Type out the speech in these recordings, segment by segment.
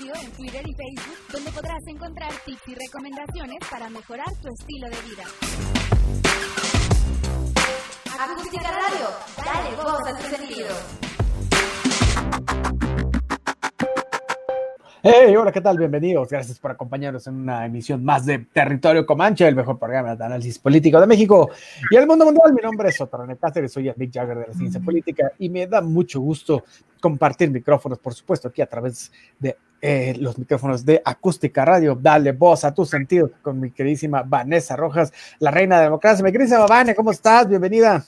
En Twitter y Facebook, donde podrás encontrar tips y recomendaciones para mejorar tu estilo de vida. Acústica Radio, dale voz a tu sentido. Hey, hola, ¿qué tal? Bienvenidos. Gracias por acompañarnos en una emisión más de Territorio Comanche, el mejor programa de análisis político de México y el mundo mundial. Mi nombre es Otarone Cáceres, soy el Big Jagger de la ciencia política y me da mucho gusto compartir micrófonos, por supuesto, aquí a través de eh, los micrófonos de Acústica Radio. Dale voz a tu sentido con mi queridísima Vanessa Rojas, la reina de la democracia. Mi queridísima Vanessa, ¿cómo estás? Bienvenida.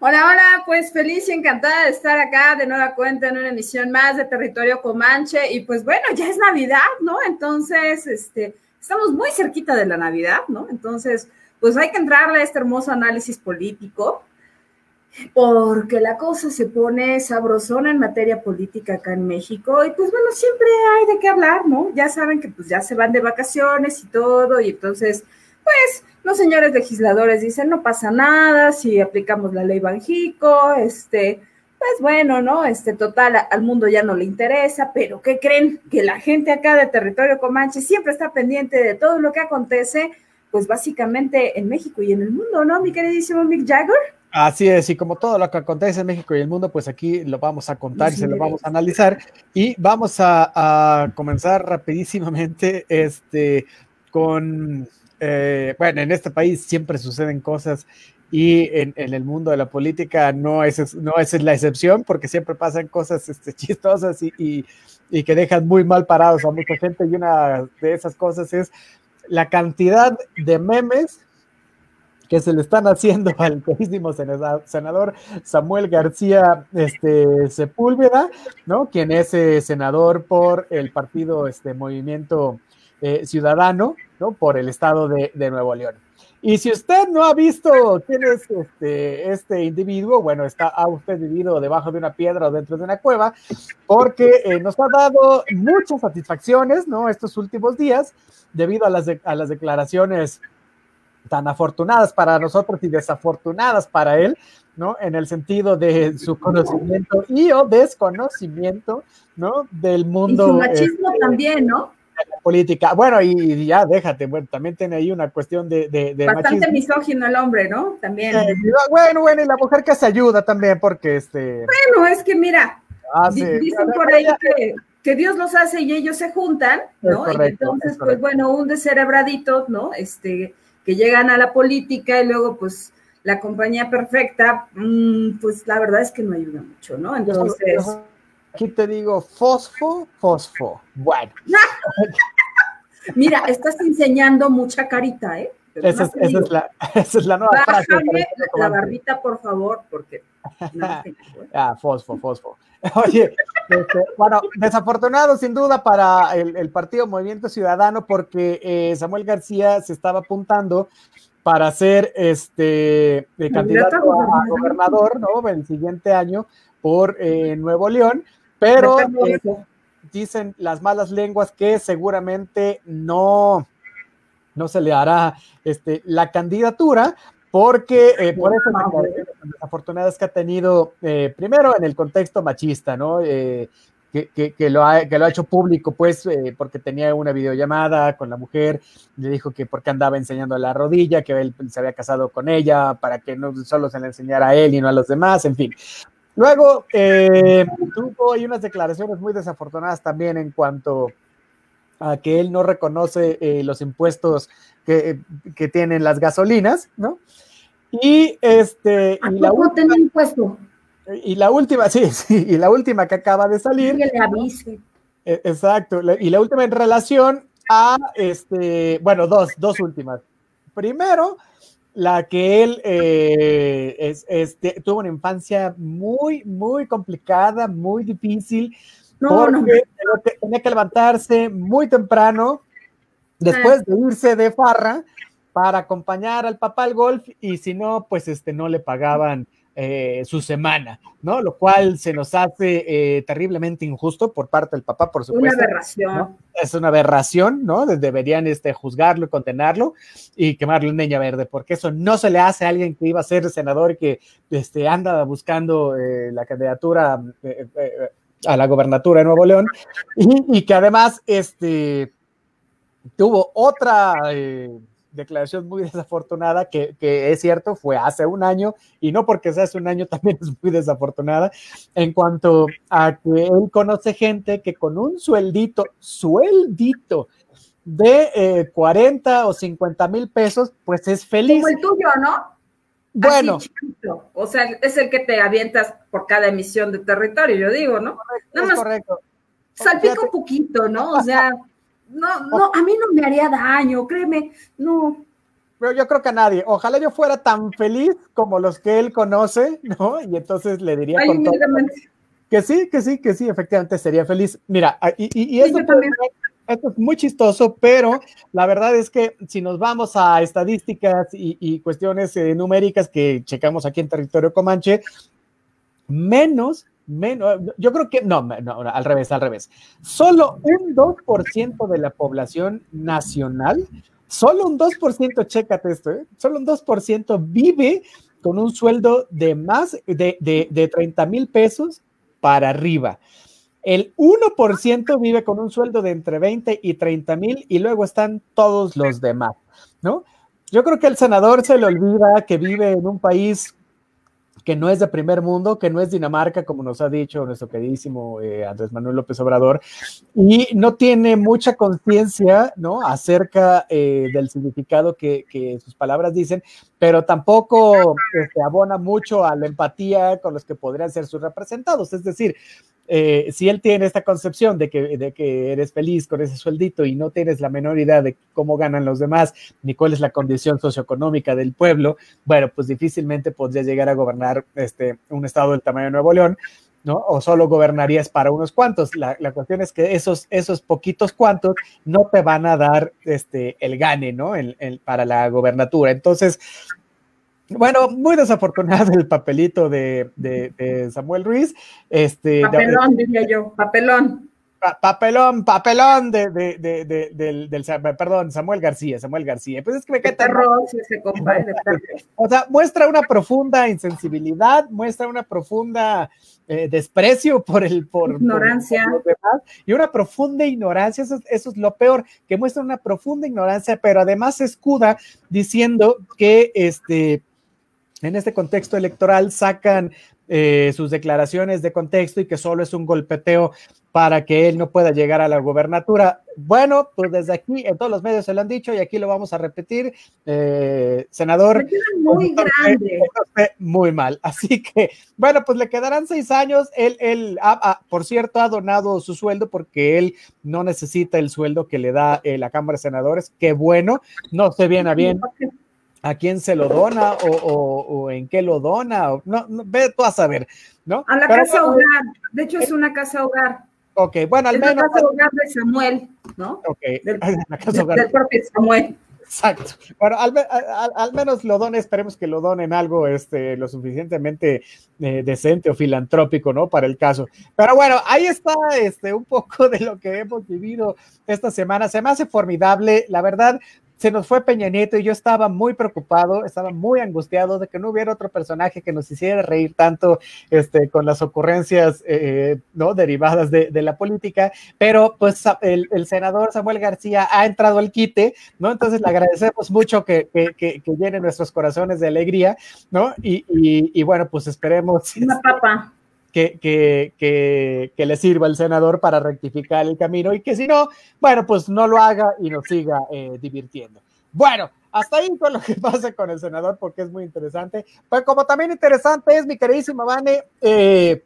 Hola, hola, pues feliz y encantada de estar acá de nueva cuenta en una emisión más de Territorio Comanche y pues bueno, ya es Navidad, ¿no? Entonces, este, estamos muy cerquita de la Navidad, ¿no? Entonces, pues hay que entrarle a este hermoso análisis político porque la cosa se pone sabrosona en materia política acá en México y pues bueno, siempre hay de qué hablar, ¿no? Ya saben que pues ya se van de vacaciones y todo y entonces, pues los señores legisladores dicen, no pasa nada si aplicamos la ley Banjico, este, pues bueno, ¿no? Este, total, al mundo ya no le interesa, pero ¿qué creen? Que la gente acá de territorio Comanche siempre está pendiente de todo lo que acontece, pues básicamente en México y en el mundo, ¿no? Mi queridísimo Mick Jagger. Así es, y como todo lo que acontece en México y el mundo, pues aquí lo vamos a contar y se lo vamos a analizar. Y vamos a, a comenzar rapidísimamente este, con eh, bueno, en este país siempre suceden cosas y en, el mundo de la política no es, no es la excepción porque siempre pasan cosas este, chistosas y, y, que dejan muy mal parados a mucha gente y una de esas cosas es la cantidad de memes que se le están haciendo al queridísimo senador Samuel García este, Sepúlveda, ¿no? Quien es eh, senador por el partido este, Movimiento eh, Ciudadano, ¿no? Por el estado de, Nuevo León. Y si usted no ha visto quién es este, este individuo, bueno, está, usted vivido debajo de una piedra o dentro de una cueva, porque eh, nos ha dado muchas satisfacciones, ¿no? Estos últimos días, debido a las, a las declaraciones tan afortunadas para nosotros y desafortunadas para él, ¿no? En el sentido de su conocimiento y o desconocimiento, ¿no? Del mundo. Y su machismo este, también, ¿no? política. Bueno, y ya déjate, bueno, también tiene ahí una cuestión de. de, Bastante misógino el hombre, ¿no? También. Eh, bueno, bueno, y la mujer que se ayuda también, porque este. Bueno, es que mira, dicen por ahí que, que, Dios los hace y ellos se juntan, ¿no? entonces, pues bueno, un descerebradito, ¿no? Este, que llegan a la política y luego, pues la compañía perfecta, mm, pues la verdad es que no ayuda mucho, ¿no? Entonces. Aquí te digo fosfo, fosfo. Bueno. Mira, estás enseñando mucha carita, ¿eh? Esa es, la, esa es, la, nueva Bájame frase. la barbita, por favor, porque... ¿eh? ah, fosfo, fosfo. Oye, este, bueno, desafortunado sin duda para el, partido Movimiento Ciudadano porque eh, Samuel García se estaba apuntando para ser este candidato a gobernador, ¿no? El siguiente año por eh, Nuevo León, pero eh, dicen las malas lenguas que seguramente no, no se le hará este, la candidatura, porque eh, por eso las desafortunadas que ha tenido, eh, primero en el contexto machista, ¿no? que, que, lo ha, que lo ha hecho público, pues, porque tenía una videollamada con la mujer, le dijo que porque andaba enseñando la rodilla, que él se había casado con ella, para que no solo se le enseñara a él y no a los demás, en fin. Luego, eh, tuvo hay unas declaraciones muy desafortunadas también en cuanto que él no reconoce eh, los impuestos que, que, tienen las gasolinas, ¿no? Y este. y la última, impuesto? Y la última, sí, sí, y la última que acaba de salir. Que le avise. E, exacto, y la última en relación a este, bueno, dos, dos últimas. Primero, la que él eh, es, este, tuvo una infancia muy, muy complicada, muy difícil, porque tenía que levantarse muy temprano, después de irse de farra, para acompañar al papá al golf, y si no, pues este, no le pagaban eh, su semana, ¿no? Lo cual se nos hace eh, terriblemente injusto por parte del papá, por supuesto. Una aberración. Es una aberración, ¿no? Deberían este, juzgarlo y condenarlo y quemarle un leña verde, porque eso no se le hace a alguien que iba a ser senador y que este, anda buscando eh, la candidatura a la gobernatura de Nuevo León y, que además este, tuvo otra eh, declaración muy desafortunada, que, es cierto, fue hace un año, y no porque sea hace un año también es muy desafortunada, en cuanto a que él conoce gente que con un sueldito, sueldito de 40 eh, o 50 mil pesos, pues es feliz. Como el tuyo, ¿no? Bueno. o sea, es el que te avientas por cada emisión de territorio, yo digo, ¿no? Nada más correcto. Salpica un poquito, ¿no? O sea, no, no, a mí no me haría daño, créeme, no. Pero yo creo que a nadie. Ojalá yo fuera tan feliz como los que él conoce, ¿no? Y entonces le diría con que sí, que sí, que sí, efectivamente sería feliz. Mira, y, y, eso esto es muy chistoso, pero la verdad es que si nos vamos a estadísticas y, cuestiones eh, numéricas que checamos aquí en territorio Comanche, menos, menos, yo creo que, no, no, al revés, al revés. Solo un 2% de la población nacional, solo un 2%, chécate esto, ¿eh? solo un 2% vive con un sueldo de más de, de, de 30 mil pesos para arriba. El 1% vive con un sueldo de entre 20 y 30 mil y luego están todos los demás, ¿no? Yo creo que el senador se le olvida que vive en un país que no es de primer mundo, que no es Dinamarca, como nos ha dicho nuestro queridísimo eh, Andrés Manuel López Obrador, y no tiene mucha conciencia, ¿no? Acerca eh, del significado que, sus palabras dicen, pero tampoco este, abona mucho a la empatía con los que podrían ser sus representados. Es decir, eh, si él tiene esta concepción de que, de que eres feliz con ese sueldito y no tienes la menor idea de cómo ganan los demás, ni cuál es la condición socioeconómica del pueblo, bueno, pues difícilmente podría llegar a gobernar este, un estado del tamaño de Nuevo León, ¿no? O solo gobernarías para unos cuantos. La, la, cuestión es que esos, esos poquitos cuantos no te van a dar este, el gane, ¿no? El, el, para la gobernatura. Entonces, bueno, muy desafortunado el papelito de, de, Samuel Ruiz. Este, papelón, diría yo, papelón. papelón, papelón de, de, del, del, perdón, Samuel García, Samuel García. Pues es que me queda ese compadre. o sea, muestra una profunda insensibilidad, muestra una profunda eh, desprecio por el por ignorancia y una profunda ignorancia. Eso, eso, es lo peor, que muestra una profunda ignorancia, pero además se escuda diciendo que este en este contexto electoral sacan eh, sus declaraciones de contexto y que solo es un golpeteo para que él no pueda llegar a la gobernatura. Bueno, pues desde aquí en todos los medios se lo han dicho y aquí lo vamos a repetir, eh, senador. Muy grande. Muy mal. Así que, bueno, pues le quedarán seis años. Él, él por cierto, ha donado su sueldo porque él no necesita el sueldo que le da eh, la Cámara de Senadores. Qué bueno, no sé bien a bien a quién se lo dona o, en qué lo dona. O, no, ve tú a saber, ¿no? A la casa hogar. De hecho, es una casa hogar. Ok, bueno, al menos. La casa hogar de Samuel, ¿no? Ok, del, la casa hogar. Del propio Samuel. Exacto. Bueno, al, menos lo donen, esperemos que lo donen algo este, lo suficientemente eh, decente o filantrópico, ¿no? Para el caso. Pero bueno, ahí está este, un poco de lo que hemos vivido esta semana. Se me hace formidable, la verdad, se nos fue Peña Nieto y yo estaba muy preocupado, estaba muy angustiado de que no hubiera otro personaje que nos hiciera reír tanto este, con las ocurrencias eh, ¿no? derivadas de, la política, pero pues el, senador Samuel García ha entrado al quite, ¿no? Entonces le agradecemos mucho que, que, llene nuestros corazones de alegría, ¿no? Y, y, bueno, pues esperemos. Una papa que, le sirva al senador para rectificar el camino y que si no, bueno, pues no lo haga y nos siga eh, divirtiendo. Bueno, hasta ahí con lo que pasa con el senador porque es muy interesante. Pues como también interesante es, mi queridísima Vane, eh,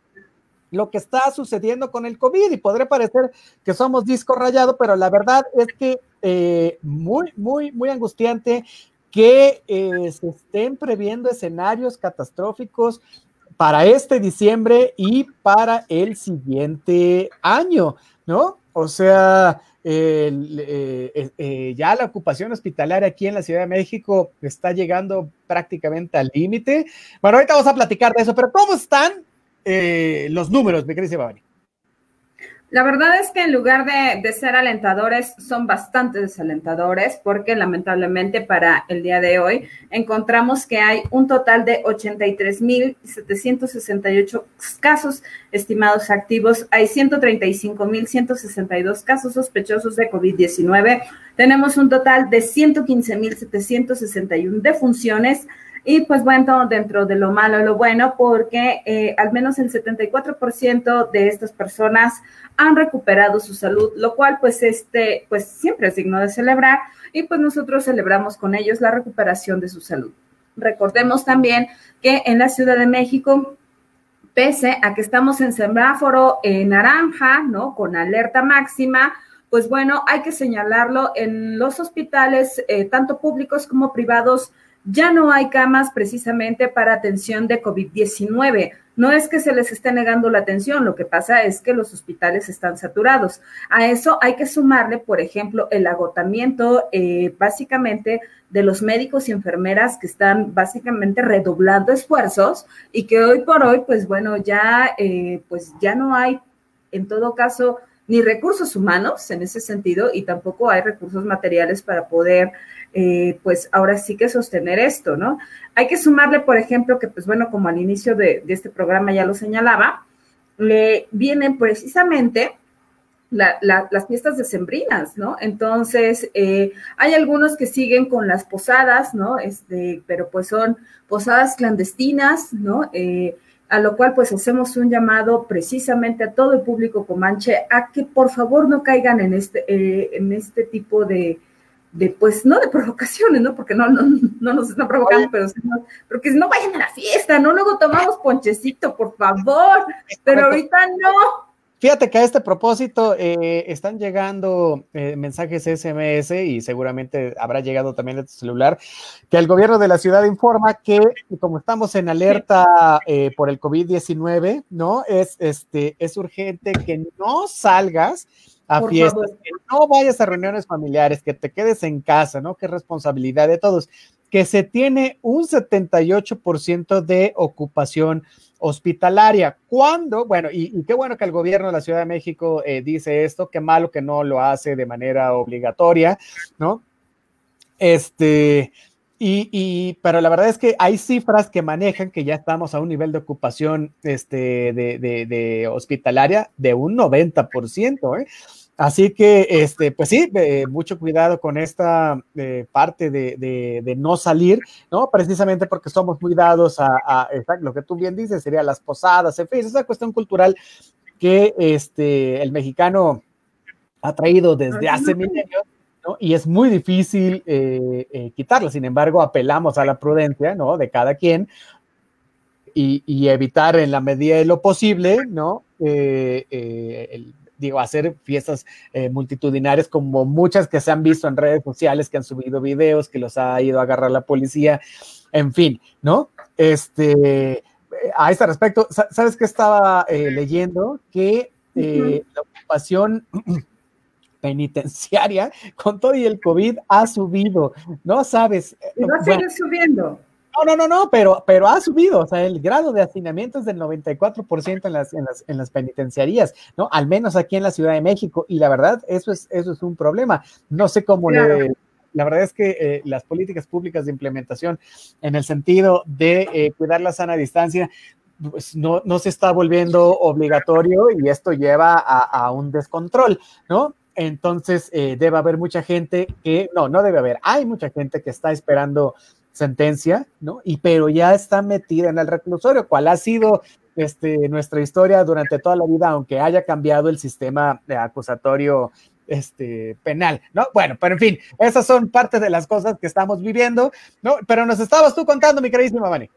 lo que está sucediendo con el COVID y podría parecer que somos disco rayado, pero la verdad es que eh, muy, muy, muy angustiante que se estén previendo escenarios catastróficos para este diciembre y para el siguiente año, ¿no? O sea, eh, eh, eh, ya la ocupación hospitalaria aquí en la Ciudad de México está llegando prácticamente al límite. Bueno, ahorita vamos a platicar de eso, pero ¿cómo están los números, mi querida Babani? La verdad es que en lugar de, ser alentadores, son bastante desalentadores porque lamentablemente para el día de hoy encontramos que hay un total de 83.768 casos estimados activos, hay 135.162 casos sospechosos de COVID-19, tenemos un total de 115.761 defunciones, y pues bueno, dentro de lo malo, lo bueno, porque eh, al menos el 74% de estas personas han recuperado su salud, lo cual pues este, pues siempre es digno de celebrar y pues nosotros celebramos con ellos la recuperación de su salud. Recordemos también que en la Ciudad de México, pese a que estamos en semáforo en naranja, ¿no? Con alerta máxima, pues bueno, hay que señalarlo en los hospitales, eh, tanto públicos como privados, ya no hay camas precisamente para atención de COVID-19. No es que se les esté negando la atención, lo que pasa es que los hospitales están saturados. A eso hay que sumarle, por ejemplo, el agotamiento eh, básicamente de los médicos y enfermeras que están básicamente redoblando esfuerzos y que hoy por hoy, pues bueno, ya, eh, pues ya no hay, en todo caso, ni recursos humanos en ese sentido y tampoco hay recursos materiales para poder eh, pues ahora sí que sostener esto, ¿no? Hay que sumarle, por ejemplo, que pues bueno, como al inicio de, este programa ya lo señalaba, le vienen precisamente las fiestas decembrinas, ¿no? Entonces, eh, hay algunos que siguen con las posadas, ¿no? Este, pero pues son posadas clandestinas, ¿no? Eh, a lo cual pues hacemos un llamado precisamente a todo el público comanche a que por favor no caigan en este, en este tipo de, de pues no de provocaciones, ¿no? Porque no, no, no nos están provocando, pero, pero que no vayan a la fiesta, ¿no? Luego tomamos ponchecito, por favor, pero ahorita no. Fíjate que a este propósito eh, están llegando eh, mensajes SMS y seguramente habrá llegado también a tu celular, que el gobierno de la ciudad informa que como estamos en alerta eh, por el COVID-19, ¿no? Es, este, es urgente que no salgas a fiestas, que no vayas a reuniones familiares, que te quedes en casa, ¿no? Qué responsabilidad de todos. Que se tiene un 78% de ocupación hospitalaria. ¿Cuándo? Bueno, y, qué bueno que el gobierno de la Ciudad de México eh, dice esto, qué malo que no lo hace de manera obligatoria, ¿no? Este, y, pero la verdad es que hay cifras que manejan que ya estamos a un nivel de ocupación este, de, hospitalaria de un 90%, ¿eh? Así que, este, pues sí, eh, mucho cuidado con esta eh, parte de, no salir, ¿no? Precisamente porque somos muy dados a, lo que tú bien dices, sería las posadas, en fin, es cuestión cultural que este, el mexicano ha traído desde hace milenios, ¿no? Y es muy difícil eh, quitarla. Sin embargo, apelamos a la prudencia, ¿no? De cada quien y, y evitar en la medida de lo posible, ¿no? el digo, hacer fiestas eh, multitudinarias como muchas que se han visto en redes sociales, que han subido videos, que los ha ido a agarrar la policía, en fin, ¿no? Este, a este respecto, ¿sabes qué estaba eh, leyendo? Que eh, la ocupación penitenciaria con todo y el COVID ha subido, ¿no? ¿Sabes? Y va a seguir subiendo. No, no, no, no, pero, pero ha subido, o sea, el grado de hacinamiento es del 94% en las, en, las, en las penitenciarías, ¿no? Al menos aquí en la Ciudad de México, y la verdad, eso es, eso es un problema. No sé cómo le, la verdad es que eh, las políticas públicas de implementación en el sentido de eh, cuidar la sana distancia, pues no, no, se está volviendo obligatorio y esto lleva a, un descontrol, ¿no? Entonces, eh, debe haber mucha gente que, no, no debe haber, hay mucha gente que está esperando sentencia, ¿no? Y pero ya está metida en el reclusorio, cuál ha sido este, nuestra historia durante toda la vida, aunque haya cambiado el sistema acusatorio este, penal, ¿no? Bueno, pero en fin, esas son parte de las cosas que estamos viviendo, ¿no? Pero nos estabas tú contando, mi queridísima Vani.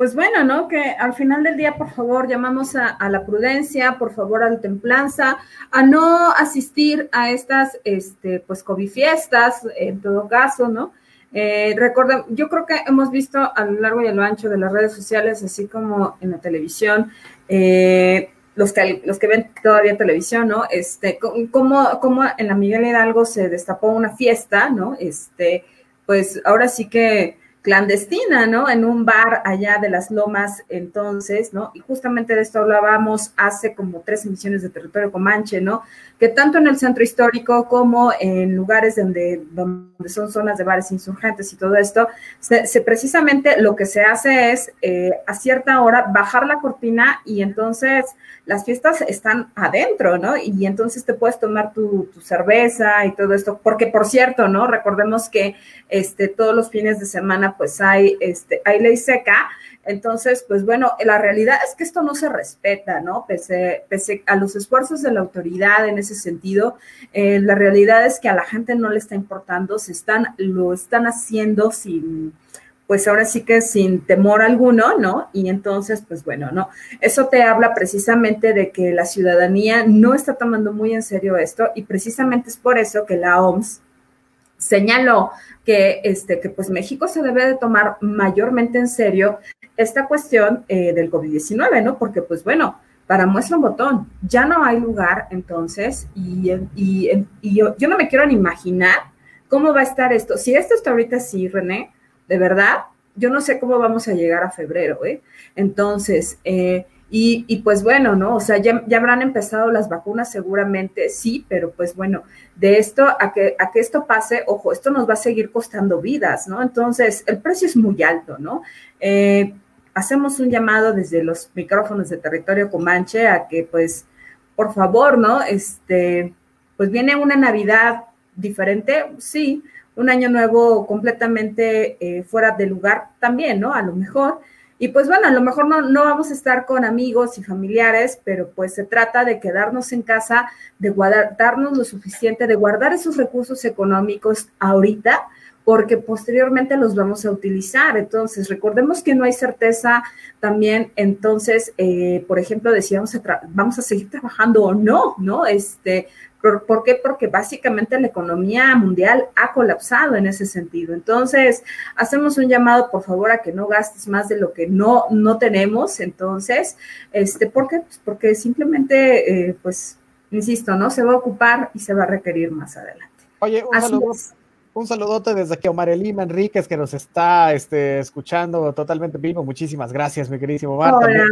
Pues bueno, ¿no? Que al final del día, por favor, llamamos a, la prudencia, por favor, a la templanza, a no asistir a estas, este, pues, COVID fiestas, en todo caso, ¿no? Eh, recuerden, yo creo que hemos visto a lo largo y a lo ancho de las redes sociales, así como en la televisión, eh, los, que, los que ven todavía televisión, ¿no? Este, como, como en la Miguel Hidalgo se destapó una fiesta, ¿no? Este, pues ahora sí que clandestina, ¿no? En un bar allá de las lomas entonces, ¿no? Y justamente de esto hablábamos hace como tres emisiones de territorio comanche, ¿no? Que tanto en el centro histórico como en lugares donde, donde son zonas de bares insurgentes y todo esto, se, precisamente lo que se hace es eh, a cierta hora bajar la cortina y entonces las fiestas están adentro, ¿no? Y entonces te puedes tomar tu, tu cerveza y todo esto, porque por cierto, ¿no? Recordemos que este, todos los fines de semana pues hay, este, hay ley seca. Entonces, pues bueno, la realidad es que esto no se respeta, ¿no? Pese, pese a los esfuerzos de la autoridad en ese sentido, eh, la realidad es que a la gente no le está importando, se están, lo están haciendo sin, pues ahora sí que sin temor alguno, ¿no? Y entonces, pues bueno, ¿no? Eso te habla precisamente de que la ciudadanía no está tomando muy en serio esto y precisamente es por eso que la OMS señaló que, este, que pues México se debe de tomar mayormente en serio esta cuestión eh, del COVID-19, ¿no? Porque pues bueno, para muestra un botón, ya no hay lugar entonces y, y, y yo, no me quiero ni imaginar cómo va a estar esto. Si esto está ahorita así, René, de verdad, yo no sé cómo vamos a llegar a febrero, ¿eh? Entonces, eh, y, pues bueno, ¿no? O sea, ya, ya, habrán empezado las vacunas seguramente, sí, pero pues bueno, de esto a que, a que esto pase, ojo, esto nos va a seguir costando vidas, ¿no? Entonces, el precio es muy alto, ¿no? Eh, hacemos un llamado desde los micrófonos de territorio Comanche a que pues, por favor, ¿no? Este, pues viene una Navidad diferente, sí, un año nuevo completamente eh, fuera de lugar también, ¿no? A lo mejor y pues bueno, a lo mejor no, no vamos a estar con amigos y familiares, pero pues se trata de quedarnos en casa, de guardarnos lo suficiente, de guardar esos recursos económicos ahorita, porque posteriormente los vamos a utilizar. Entonces, recordemos que no hay certeza también, entonces, eh, por ejemplo, decíamos, vamos a seguir trabajando o no, ¿no? Este, ¿Por, qué? Porque básicamente la economía mundial ha colapsado en ese sentido. Entonces, hacemos un llamado, por favor, a que no gastes más de lo que no, no tenemos. Entonces, este, ¿por qué? Pues porque simplemente, eh, pues, insisto, ¿no? Se va a ocupar y se va a requerir más adelante. Oye, un saludo. Un saludote desde aquí a Omar Elima Enríquez, que nos está este, escuchando totalmente vivo. Muchísimas gracias, mi queridísimo Omar. Hola.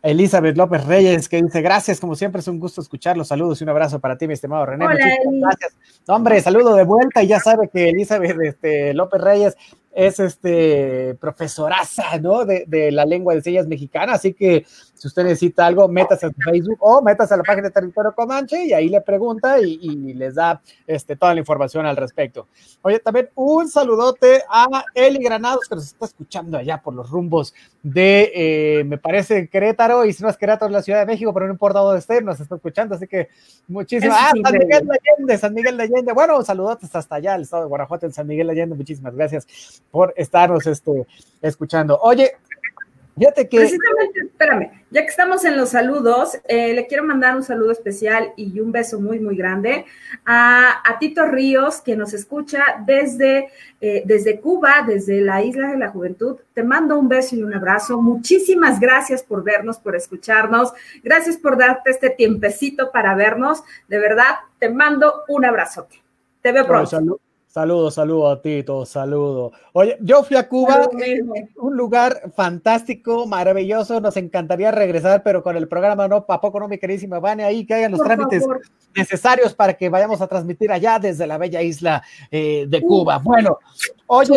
Elizabeth López Reyes, que dice, gracias, como siempre es un gusto escucharlos, saludos y un abrazo para ti, mi estimado René. Hola, gracias. hombre, saludo de vuelta y ya sabe que Elizabeth este, López Reyes es este profesoraza, ¿no? De, de, la lengua de señas mexicana, así que si usted necesita algo, métase a Facebook o métase a la página de Territorio Comanche y ahí le pregunta y, y, les da este, toda la información al respecto. Oye, también un saludote a Eli Granados que nos está escuchando allá por los rumbos de, eh, me parece, Querétaro, y si no es Querétaro, es la Ciudad de México, pero no importa dónde esté, nos está escuchando, así que muchísimas. Ah, San Miguel de Allende, San Miguel de Allende. Bueno, saludotes hasta allá, el estado de Guanajuato, en San Miguel de Allende, muchísimas gracias por estarnos este, escuchando. Oye, fíjate que... Precisamente, espérame, ya que estamos en los saludos, eh, le quiero mandar un saludo especial y un beso muy, muy grande a, a Tito Ríos, que nos escucha desde, eh, desde Cuba, desde la Isla de la Juventud. Te mando un beso y un abrazo. Muchísimas gracias por vernos, por escucharnos. Gracias por darte este tiempecito para vernos. De verdad, te mando un abrazote. Te veo pronto. Saludos, saludos a Tito, saludo. Oye, yo fui a Cuba, un lugar fantástico, maravilloso, nos encantaría regresar, pero con el programa no, ¿a poco no, mi queridísima Vane? Ahí que hayan los trámites necesarios para que vayamos a transmitir allá desde la bella isla eh, de Cuba. bueno, oye,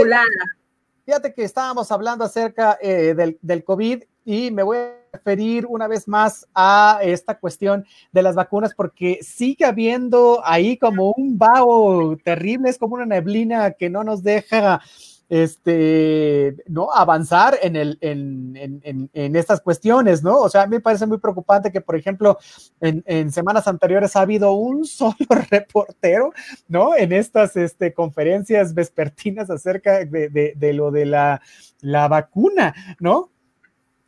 fíjate que estábamos hablando acerca eh, del, del COVID y me voy a referir una vez más a esta cuestión de las vacunas porque sigue habiendo ahí como un vaho terrible, es como una neblina que no nos deja este, ¿no? Avanzar en, el, en, en, en, estas cuestiones, ¿no? O sea, a mí me parece muy preocupante que, por ejemplo, en, semanas anteriores ha habido un solo reportero, ¿no? En estas este, conferencias vespertinas acerca de, de, de lo de la, la vacuna, ¿no?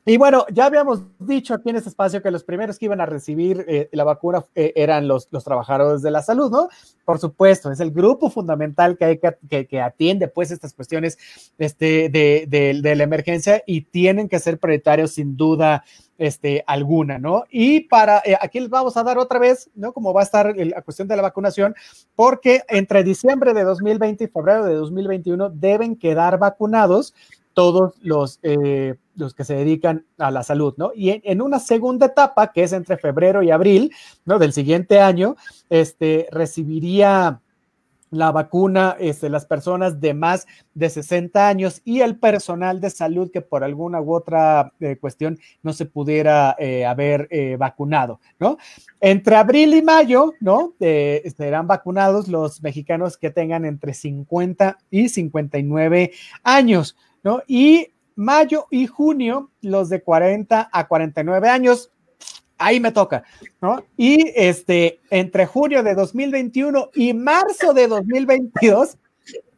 Y bueno, ya habíamos dicho aquí en este espacio que los primeros que iban a recibir eh, la vacuna eh, eran los, los trabajadores de la salud, ¿no? Por supuesto, es el grupo fundamental que, hay que, atiende pues estas cuestiones este, de, de, la emergencia y tienen que ser prioritarios sin duda este, alguna, ¿no? Y para, eh, aquí les vamos a dar otra vez, ¿no? Como va a estar la cuestión de la vacunación, porque entre diciembre de 2020 y febrero de 2021 deben quedar vacunados todos los, los que se dedican a la salud, ¿no? Y en, una segunda etapa, que es entre febrero y abril, ¿no? Del siguiente año, este, recibiría la vacuna este, las personas de más de 60 años y el personal de salud que por alguna u otra eh, cuestión no se pudiera eh, haber vacunado, ¿no? Entre abril y mayo, ¿no? serán vacunados los mexicanos que tengan entre 50 y 59 años. ¿no? Y mayo y junio, los de 40 a 49 años, ahí me toca, ¿no? Y este, entre junio de 2021 y marzo de 2022,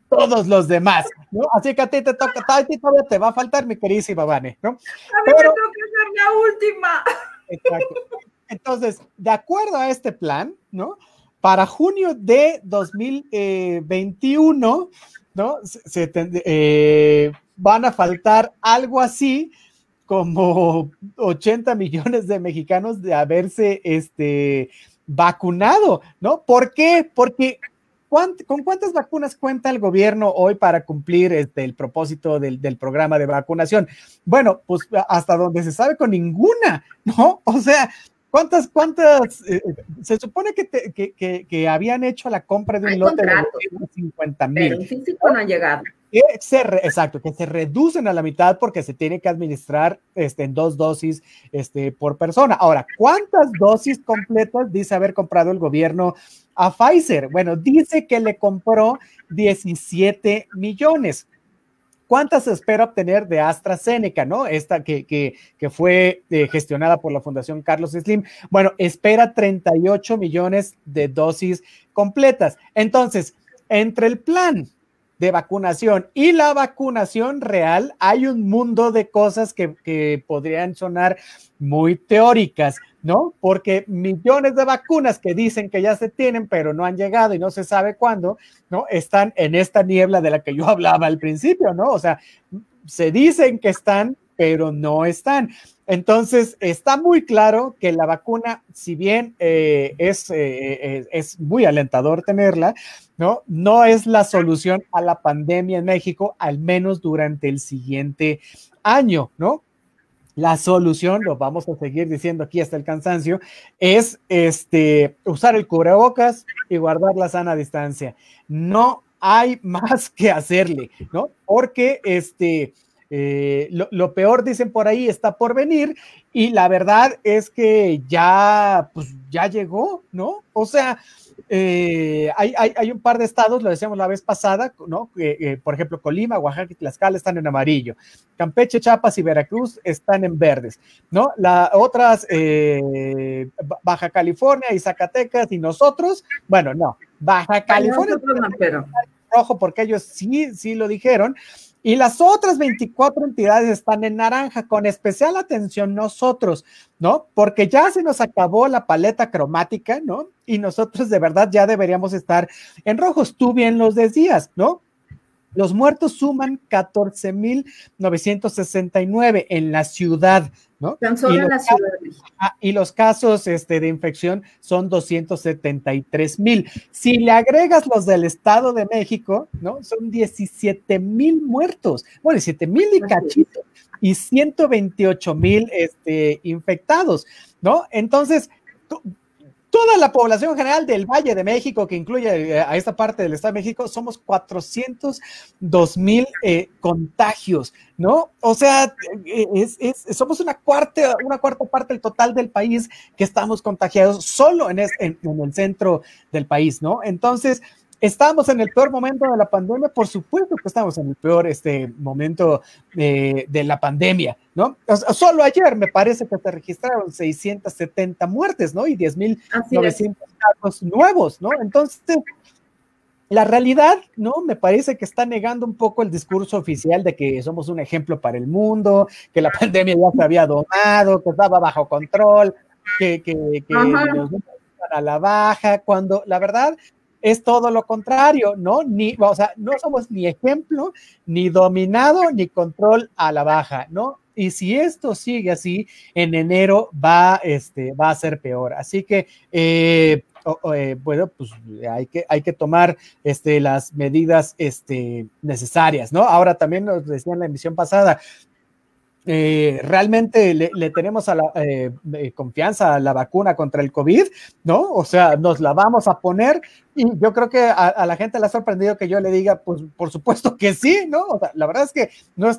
todos los demás, ¿no? Así que a ti te toca, a ti todavía te va a faltar, mi queridísima Vane, ¿no? A mí me toca ser la última. Exacto. Entonces, de acuerdo a este plan, ¿no? Para junio de 2021, ¿no? Se, eh, van a faltar algo así como 80 millones de mexicanos de haberse este, vacunado, ¿no? ¿Por qué? Porque ¿con cuántas vacunas cuenta el gobierno hoy para cumplir este, el propósito del, del, programa de vacunación? Bueno, pues hasta donde se sabe con ninguna, ¿no? O sea, ¿Cuántas, cuántas? Eh, eh, se supone que, que, que, que, habían hecho la compra de un lote de 50 mil. El físico no ha llegado. exacto, que se reducen a la mitad porque se tiene que administrar este, en dos dosis este, por persona. Ahora, ¿cuántas dosis completas dice haber comprado el gobierno a Pfizer? Bueno, dice que le compró 17 millones. ¿Cuántas espera obtener de AstraZeneca, no? Esta que, que, que fue eh, gestionada por la Fundación Carlos Slim. Bueno, espera 38 millones de dosis completas. Entonces, entre el plan de vacunación y la vacunación real, hay un mundo de cosas que, que podrían sonar muy teóricas, ¿no? Porque millones de vacunas que dicen que ya se tienen, pero no han llegado y no se sabe cuándo, ¿no? Están en esta niebla de la que yo hablaba al principio, ¿no? O sea, se dicen que están, pero no están. Entonces, está muy claro que la vacuna, si bien eh, es, eh, es muy alentador tenerla, ¿no? No es la solución a la pandemia en México, al menos durante el siguiente año, ¿no? La solución, lo vamos a seguir diciendo aquí hasta el cansancio, es este, usar el cubrebocas y guardar la sana distancia. No hay más que hacerle, ¿no? Porque este, eh, lo, lo, peor, dicen por ahí, está por venir y la verdad es que ya, pues ya llegó, ¿no? O sea, eh, hay, hay, hay, un par de estados, lo decíamos la vez pasada, ¿no? Eh, por ejemplo, Colima, Oaxaca y Tlaxcala están en amarillo. Campeche, Chiapas y Veracruz están en verdes, ¿no? Las otras, Baja California y Zacatecas y nosotros, bueno, no, Baja California. pero... Rojo, porque ellos sí, sí lo dijeron. Y las otras 24 entidades están en naranja, con especial atención nosotros, ¿no? Porque ya se nos acabó la paleta cromática, ¿no? Y nosotros de verdad ya deberíamos estar en rojos. Tú bien los decías, ¿no? Los muertos suman 14.969 en la ciudad, ¿no? Tan solo en la ciudad. y los casos este, de infección son 273 mil. Si le agregas los del Estado de México, ¿no? Son 17 mil muertos. Bueno, 17 mil y cachito. Y 128 mil este, infectados, ¿no? Entonces, toda la población general del Valle de México, que incluye eh, a esta parte del Estado de México, somos 402 mil eh, contagios, ¿no? O sea, eh, es, somos una cuarta, una cuarta parte del total del país que estamos contagiados solo en el centro del país, ¿no? Entonces, ¿Estamos en el peor momento de la pandemia? Por supuesto que estamos en el peor este, momento de, de la pandemia, ¿no? solo ayer me parece que se registraron 670 muertes, ¿no? Y 10.900 casos nuevos, ¿no? Entonces, la realidad, ¿no? Me parece que está negando un poco el discurso oficial de que somos un ejemplo para el mundo, que la pandemia ya se había domado, que estaba bajo control, que, que, que nos a la baja, cuando la verdad es todo lo contrario, ¿no? Ni, o sea, no somos ni ejemplo, ni dominado, ni control a la baja, ¿no? Y si esto sigue así, en enero va, este, va a ser peor. Así que, eh, eh, bueno, pues hay que, hay que tomar este, las medidas este, necesarias, ¿no? Ahora también nos decía en la emisión pasada, eh, realmente le, tenemos la, eh, confianza a la vacuna contra el COVID, ¿no? O sea, nos la vamos a poner y yo creo que a, la gente le ha sorprendido que yo le diga, pues por supuesto que sí, ¿no? La verdad es que no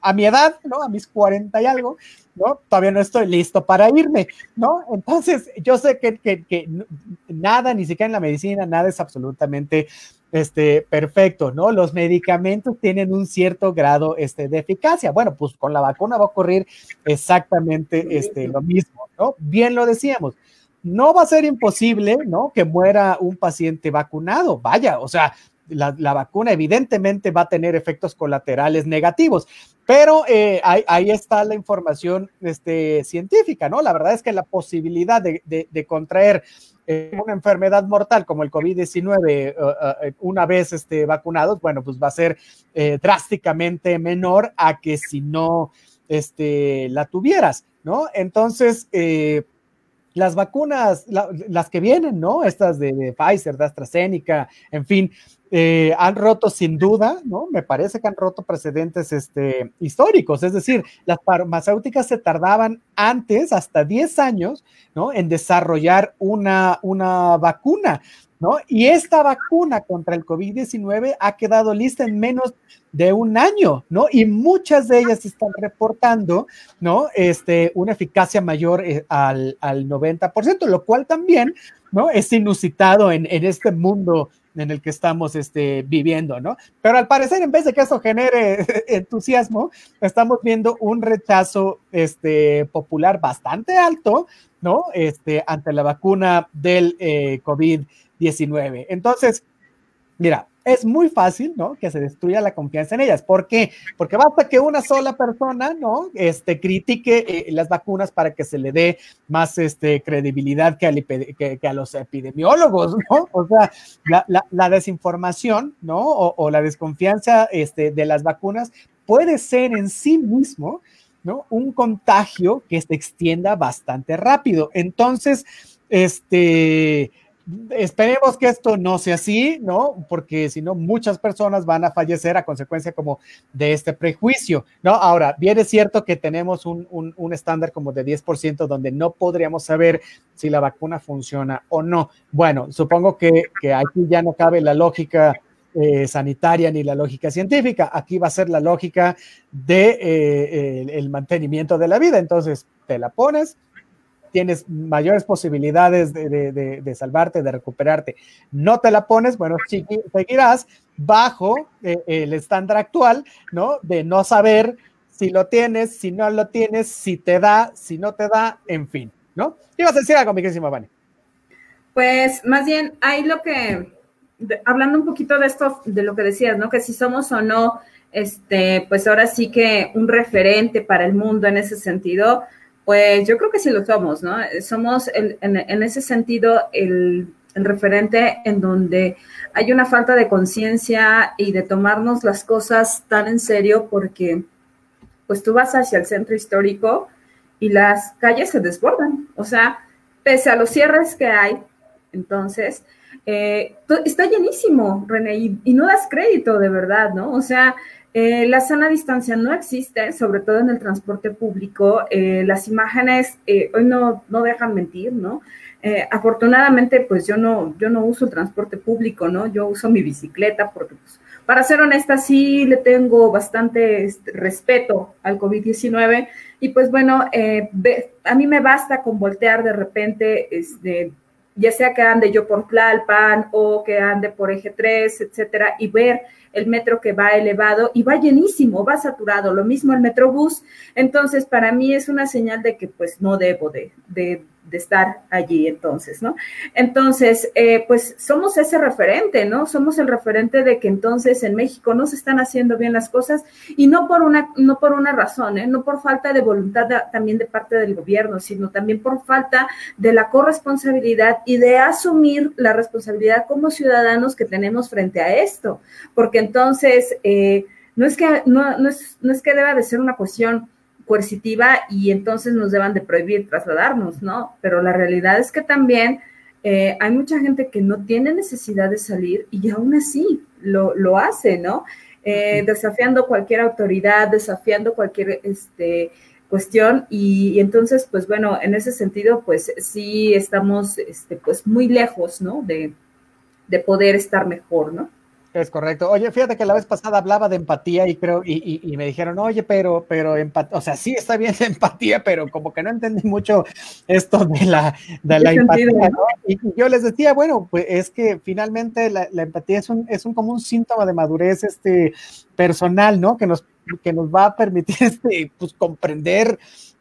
a, mi edad, ¿no? A mis 40 y algo, ¿no? Todavía no estoy listo para irme, ¿no? Entonces, yo sé que, que, que nada, ni siquiera en la medicina, nada es absolutamente este, perfecto, ¿no? Los medicamentos tienen un cierto grado este, de eficacia. Bueno, pues con la vacuna va a ocurrir exactamente este, lo mismo, ¿no? Bien lo decíamos. No va a ser imposible, ¿no? Que muera un paciente vacunado. Vaya, o sea, la, vacuna evidentemente va a tener efectos colaterales negativos, pero eh, ahí, está la información este, científica, ¿no? La verdad es que la posibilidad de, de contraer una enfermedad mortal como el COVID-19 eh, eh, una vez este, vacunados, bueno, pues va a ser eh, drásticamente menor a que si no este, la tuvieras, ¿no? Entonces, las vacunas, las que vienen, ¿no? Estas de, Pfizer, de AstraZeneca, en fin, eh, han roto sin duda, ¿no? Me parece que han roto precedentes este, históricos, es decir, las farmacéuticas se tardaban antes, hasta 10 años, ¿no? En desarrollar una, una vacuna. ¿no? Y esta vacuna contra el COVID-19 ha quedado lista en menos de un año, ¿no? Y muchas de ellas están reportando, ¿no? Este, una eficacia mayor eh, al, al 90%, lo cual también, ¿no? Es inusitado en, en este mundo en el que estamos este, viviendo, ¿no? Pero al parecer, en vez de que eso genere entusiasmo, estamos viendo un rechazo este, popular bastante alto, ¿no? Este, ante la vacuna del eh, COVID-19. 19. Entonces, mira, es muy fácil, ¿no? Que se destruya la confianza en ellas. ¿Por qué? Porque basta que una sola persona, ¿no? Este, critique eh, las vacunas para que se le dé más este, credibilidad que, a los epidemiólogos, ¿no? O sea, la, desinformación, ¿no? O, la desconfianza este, de las vacunas puede ser en sí mismo, ¿no? Un contagio que se extienda bastante rápido. Entonces, este Esperemos que esto no sea así, ¿no? Porque si no, muchas personas van a fallecer a consecuencia como de este prejuicio, ¿no? Ahora, bien es cierto que tenemos un, un, estándar como de 10% donde no podríamos saber si la vacuna funciona o no. Bueno, supongo que, que aquí ya no cabe la lógica eh, sanitaria ni la lógica científica. Aquí va a ser la lógica de eh, el, mantenimiento de la vida. Entonces, te la pones, tienes mayores posibilidades de, salvarte, de recuperarte. No te la pones, bueno, seguirás bajo eh, el estándar actual, ¿no? De no saber si lo tienes, si no lo tienes, si te da, si no te da, en fin, ¿no? Ibas a decir algo, mi querísima Vane. Pues más bien, hay lo que, hablando un poquito de esto, de lo que decías, ¿no? Que si somos o no, este, pues ahora sí que un referente para el mundo en ese sentido, pues yo creo que sí lo somos, ¿no? Somos en, ese sentido el, referente en donde hay una falta de conciencia y de tomarnos las cosas tan en serio porque pues tú vas hacia el centro histórico y las calles se desbordan, o sea, pese a los cierres que hay, entonces, eh, está llenísimo, René, y, no das crédito de verdad, ¿no? O sea, eh, la sana distancia no existe, sobre todo en el transporte público. Eh, las imágenes eh, hoy no, no, dejan mentir, ¿no? afortunadamente, pues yo no, yo no uso el transporte público, ¿no? Yo uso mi bicicleta porque, pues, para ser honesta, sí le tengo bastante este, respeto al COVID-19 y pues bueno, a mí me basta con voltear de repente, este, ya sea que ande yo por Tlalpan o que ande por Eje 3, etcétera, y ver el metro que va elevado y va llenísimo, va saturado, lo mismo el metrobús. Entonces, para mí es una señal de que pues no debo de, de de estar allí entonces, ¿no? Entonces, eh, pues somos ese referente, ¿no? Somos el referente de que entonces en México no se están haciendo bien las cosas y no por una, no por una razón, ¿eh? No por falta de voluntad también de parte del gobierno, sino también por falta de la corresponsabilidad y de asumir la responsabilidad como ciudadanos que tenemos frente a esto, porque entonces eh, no es que no, no, es, no es que deba de ser una cuestión coercitiva y entonces nos deban de prohibir trasladarnos, ¿no? Pero la realidad es que también eh, hay mucha gente que no tiene necesidad de salir y aún así lo, lo hace, ¿no? Eh, desafiando cualquier autoridad, desafiando cualquier este, cuestión y, entonces, pues bueno, en ese sentido, pues sí estamos este, pues muy lejos, ¿no? De, de poder estar mejor, ¿no? Es correcto. Oye, fíjate que la vez pasada hablaba de empatía y creo, y, me dijeron, oye, pero, pero empatía, o sea, sí está bien la empatía, pero como que no entendí mucho esto de la, de la empatía, Y yo les decía, bueno, pues es que finalmente la, empatía es un, es un como un síntoma de madurez este, personal, ¿no? Que nos, que nos va a permitir este, pues, comprender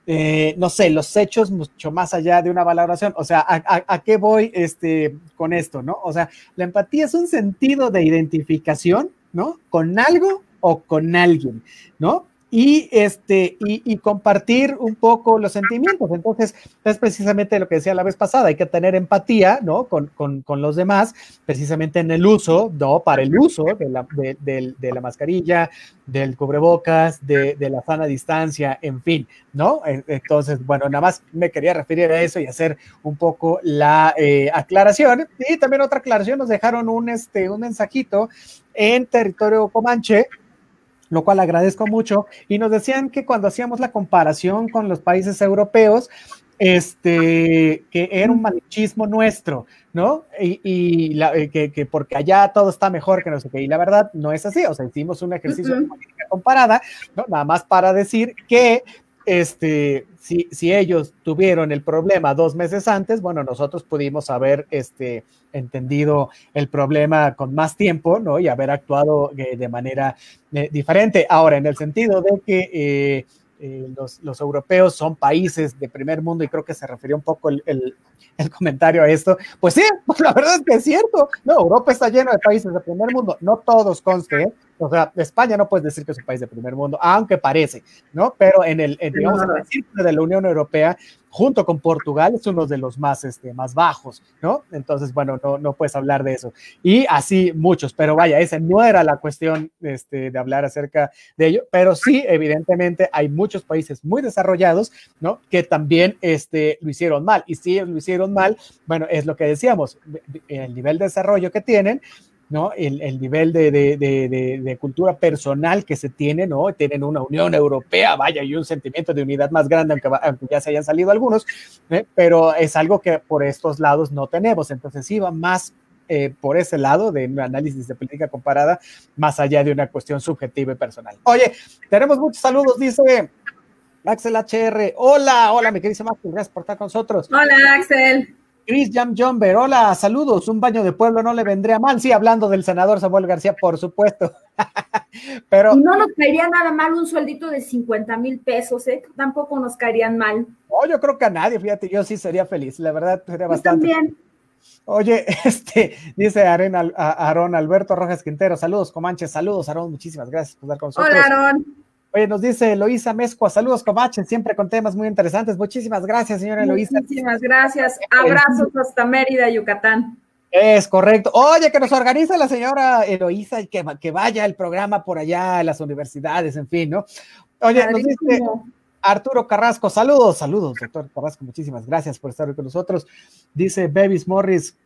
eh, no sé, los hechos mucho más allá de una valoración. O sea, ¿a, qué voy este, con esto, no? O sea, la empatía es un sentido de identificación, ¿no? Con algo o con alguien, ¿no? Y, este, y, compartir un poco los sentimientos. Entonces, es precisamente lo que decía la vez pasada, hay que tener empatía, ¿no? Con, con, con los demás, precisamente en el uso, ¿no? Para el uso de la, de, la mascarilla, del cubrebocas, de, la sana distancia, en fin, ¿no? Entonces, bueno, nada más me quería referir a eso y hacer un poco la eh, aclaración. Y también otra aclaración, nos dejaron un, este, un mensajito en territorio Comanche, lo cual agradezco mucho. Y nos decían que cuando hacíamos la comparación con los países europeos, este, que era un malichismo nuestro, ¿no? Y, eh, que, porque allá todo está mejor que no sé qué. Y la verdad no es así. O sea, hicimos un ejercicio de política comparada, ¿no? Nada más para decir que este, si, si, ellos tuvieron el problema dos meses antes, bueno, nosotros pudimos haber este, entendido el problema con más tiempo, ¿no? Y haber actuado eh, de manera eh, diferente. Ahora, en el sentido de que eh, los, los, europeos son países de primer mundo, y creo que se refirió un poco el, el, comentario a esto, pues sí, la verdad es que es cierto, no, Europa está lleno de países de primer mundo, no todos conste, o sea, España no puedes decir que es un país de primer mundo, aunque parece, ¿no? Pero en el, digamos, en el círculo de la Unión Europea, junto con Portugal, es uno de los más, este, más bajos, ¿no? Entonces, bueno, no, no puedes hablar de eso. Y así muchos, pero vaya, esa no era la cuestión este, de hablar acerca de ello, pero sí, evidentemente, hay muchos países muy desarrollados, ¿no? Que también este, lo hicieron mal. Y si lo hicieron mal, bueno, es lo que decíamos, el nivel de desarrollo que tienen, ¿no? El, el nivel de, cultura personal que se tiene, ¿no? Tienen una Unión Europea, vaya, y un sentimiento de unidad más grande, aunque, aunque ya se hayan salido algunos, ¿eh? pero es algo que por estos lados no tenemos. Entonces, iba más eh, por ese lado de análisis de política comparada, más allá de una cuestión subjetiva y personal. Oye, tenemos muchos saludos, dice Axel HR. Hola, hola, mi querida Max, gracias por estar con nosotros. Hola, Axel. Chris Jam Jomber, hola, saludos, un baño de pueblo no le vendría mal, sí, hablando del senador Samuel García, por supuesto. Pero. Y no nos caería nada mal un sueldito de 50 mil pesos, ¿eh? Tampoco nos caerían mal. No, yo creo que a nadie, fíjate, yo sí sería feliz, la verdad, sería bastante. También. Oye, este, dice Aaron Alberto Rojas Quintero, saludos, Comanche, saludos, Aaron, muchísimas gracias por estar con nosotros. Hola, Aaron. Oye, nos dice Eloísa Mezcua, saludos Comache, siempre con temas muy interesantes. Muchísimas gracias, señora Eloísa. Muchísimas gracias. Abrazos hasta Mérida, Yucatán. Es correcto. Oye, que nos organiza la señora Eloísa y que, que vaya el programa por allá a las universidades, en fin, ¿no? Oye, nos dice Arturo Carrasco, saludos, saludos, doctor Carrasco, muchísimas gracias por estar con nosotros. Dice Bevis Morris,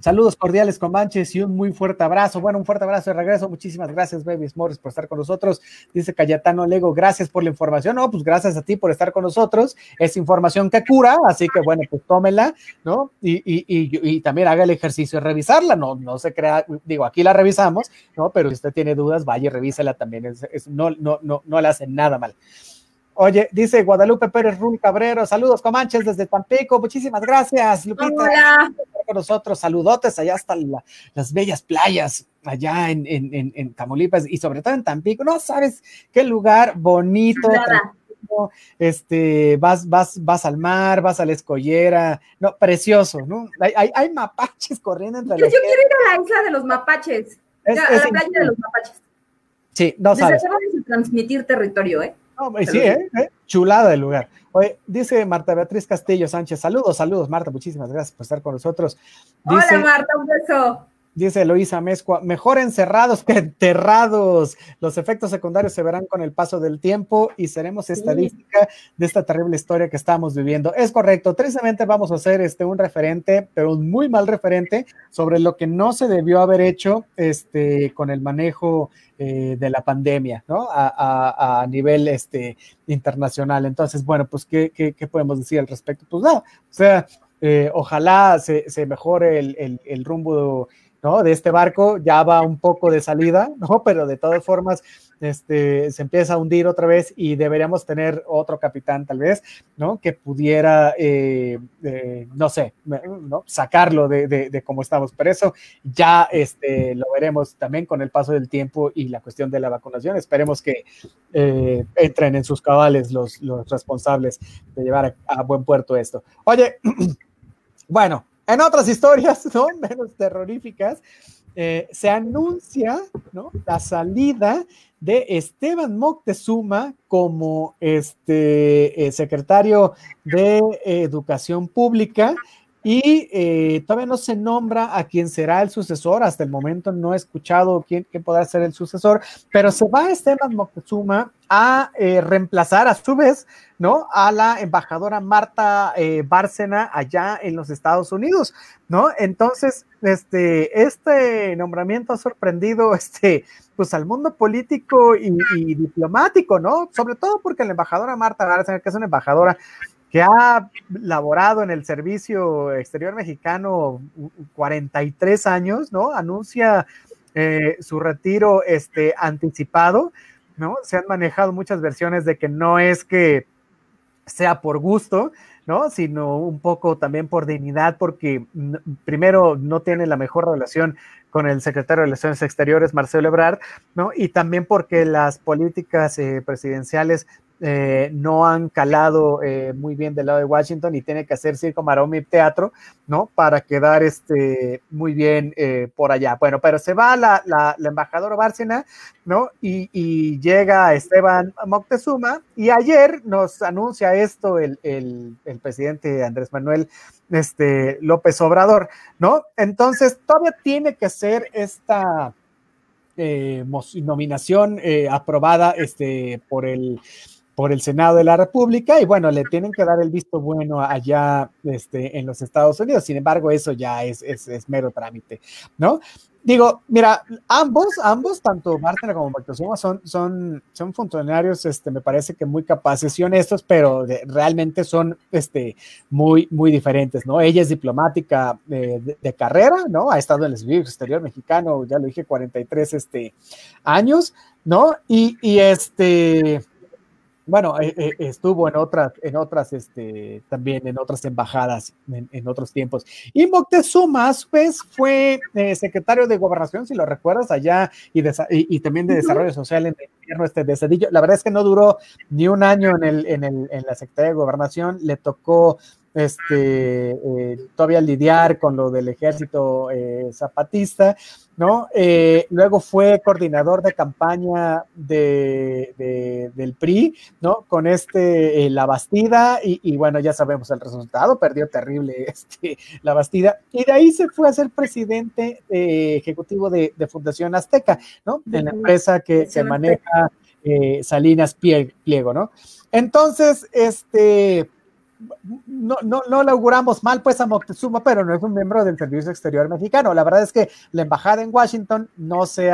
Saludos cordiales, Comanches, y un muy fuerte abrazo. Bueno, un fuerte abrazo de regreso. Muchísimas gracias, Babies Morris, por estar con nosotros. Dice Cayetano Lego, gracias por la información. No, pues gracias a ti por estar con nosotros. Es información que cura, así que bueno, pues tómela, ¿no? Y, y, y, también haga el ejercicio de revisarla. No, no se crea, digo, aquí la revisamos, ¿no? Pero si usted tiene dudas, vaya y revísela también. No, no, no, no le hacen nada mal. Oye, dice Guadalupe Pérez Rul Cabrero, saludos Comanches desde Tampico, muchísimas gracias, Lupita. Hola con nosotros. Saludotes allá hasta las bellas playas, allá en, en, en, Tamaulipas y sobre todo en Tampico. No sabes qué lugar bonito. Este, vas, vas, vas al mar, vas a la escollera, no, precioso, ¿no? Hay, hay, mapaches corriendo entre Yo, yo quiero ir a la isla de los mapaches, a la playa de los mapaches. Sí, no sabes. transmitir territorio, ¿eh? Sí, ¿eh? ¿eh? Chulada el lugar. Oye, dice Marta Beatriz Castillo Sánchez, saludos, saludos, Marta, muchísimas gracias por estar con nosotros. Hola, Marta, un beso. Dice Eloísa Mezcua, mejor encerrados que enterrados. Los efectos secundarios se verán con el paso del tiempo y seremos estadística de esta terrible historia que estamos viviendo. Es correcto, tristemente vamos a hacer este, un referente, pero un muy mal referente sobre lo que no se debió haber hecho este, con el manejo eh, de la pandemia, ¿no? A, nivel este, internacional. Entonces, bueno, pues, ¿qué, podemos decir al respecto? Pues nada, o sea, eh, ojalá se, mejore el, el rumbo ¿no? De este barco ya va un poco de salida, ¿no? Pero de todas formas, este, se empieza a hundir otra vez y deberíamos tener otro capitán tal vez, ¿no? Que pudiera, eh, eh, no sé, ¿no? Sacarlo de, de, cómo estamos. Pero eso ya este, lo veremos también con el paso del tiempo y la cuestión de la vacunación. Esperemos que eh, entren en sus cabales los, los responsables de llevar a buen puerto esto. Oye, bueno, en otras historias, ¿no? Menos terroríficas, eh, se anuncia. La salida de Esteban Moctezuma como este eh, secretario de Educación Pública y eh, todavía no se nombra a quién será el sucesor. Hasta el momento no he escuchado quién, podrá ser el sucesor, pero se va Esteban Moctezuma a eh, reemplazar a su vez, ¿no? A la embajadora Marta eh, Bárcena allá en los Estados Unidos, ¿no? Entonces, este, este nombramiento ha sorprendido, este, pues al mundo político y, y diplomático, ¿no? Sobre todo porque la embajadora Marta Bárcena, que es una embajadora que ha laborado en el servicio exterior mexicano 43 años, ¿no? Anuncia eh, su retiro este, anticipado, ¿no? Se han manejado muchas versiones de que no es que sea por gusto, ¿no? Sino un poco también por dignidad, porque primero no tiene la mejor relación con el secretario de Relaciones Exteriores, Marcelo Ebrard, ¿no? Y también porque las políticas eh, presidenciales eh, no han calado eh, muy bien del lado de Washington y tiene que hacer circo, maroma teatro, ¿no? Para quedar este, muy bien eh, por allá. Bueno, pero se va la, la, embajadora Bárcena, ¿no? Y, llega Esteban Moctezuma y ayer nos anuncia esto el, el, presidente Andrés Manuel este, López Obrador, ¿no? Entonces, todavía tiene que ser esta... nominación aprobada este, por el por el Senado de la República y bueno, le tienen que dar el visto bueno allá este, en los Estados Unidos. Sin embargo, eso ya es, es, mero trámite, ¿no? Digo, mira, ambos, ambos, tanto Marta como Moctezuma son, son, son funcionarios, este, me parece que muy capaces y honestos, pero realmente son este, muy, muy diferentes, ¿no? Ella es diplomática de, carrera, ¿no? Ha estado en el servicio exterior mexicano, ya lo dije, 43 este, años, ¿no? Y, y este, bueno, eh, eh, estuvo en otras, en otras, este, también en otras embajadas en, otros tiempos. Y Moctezuma, a su vez, fue eh, secretario de Gobernación, si lo recuerdas, allá, y, y, también de Desarrollo Social en el gobierno este de Cedillo. La verdad es que no duró ni un año en, el, en, el, en la Secretaría de Gobernación, le tocó este, eh, todavía lidiar con lo del ejército eh, zapatista, ¿no? Eh, luego fue coordinador de campaña de, del PRI, ¿no? Con este, La Bastida, y, bueno, ya sabemos el resultado, perdió terrible este, La Bastida, y de ahí se fue a ser presidente ejecutivo de, Fundación Azteca, ¿no? De la empresa que se maneja Salinas Pliego, ¿no? Entonces, este no, no, no le auguramos mal pues a Moctezuma, pero no es un miembro del Servicio Exterior Mexicano. La verdad es que la embajada en Washington no se,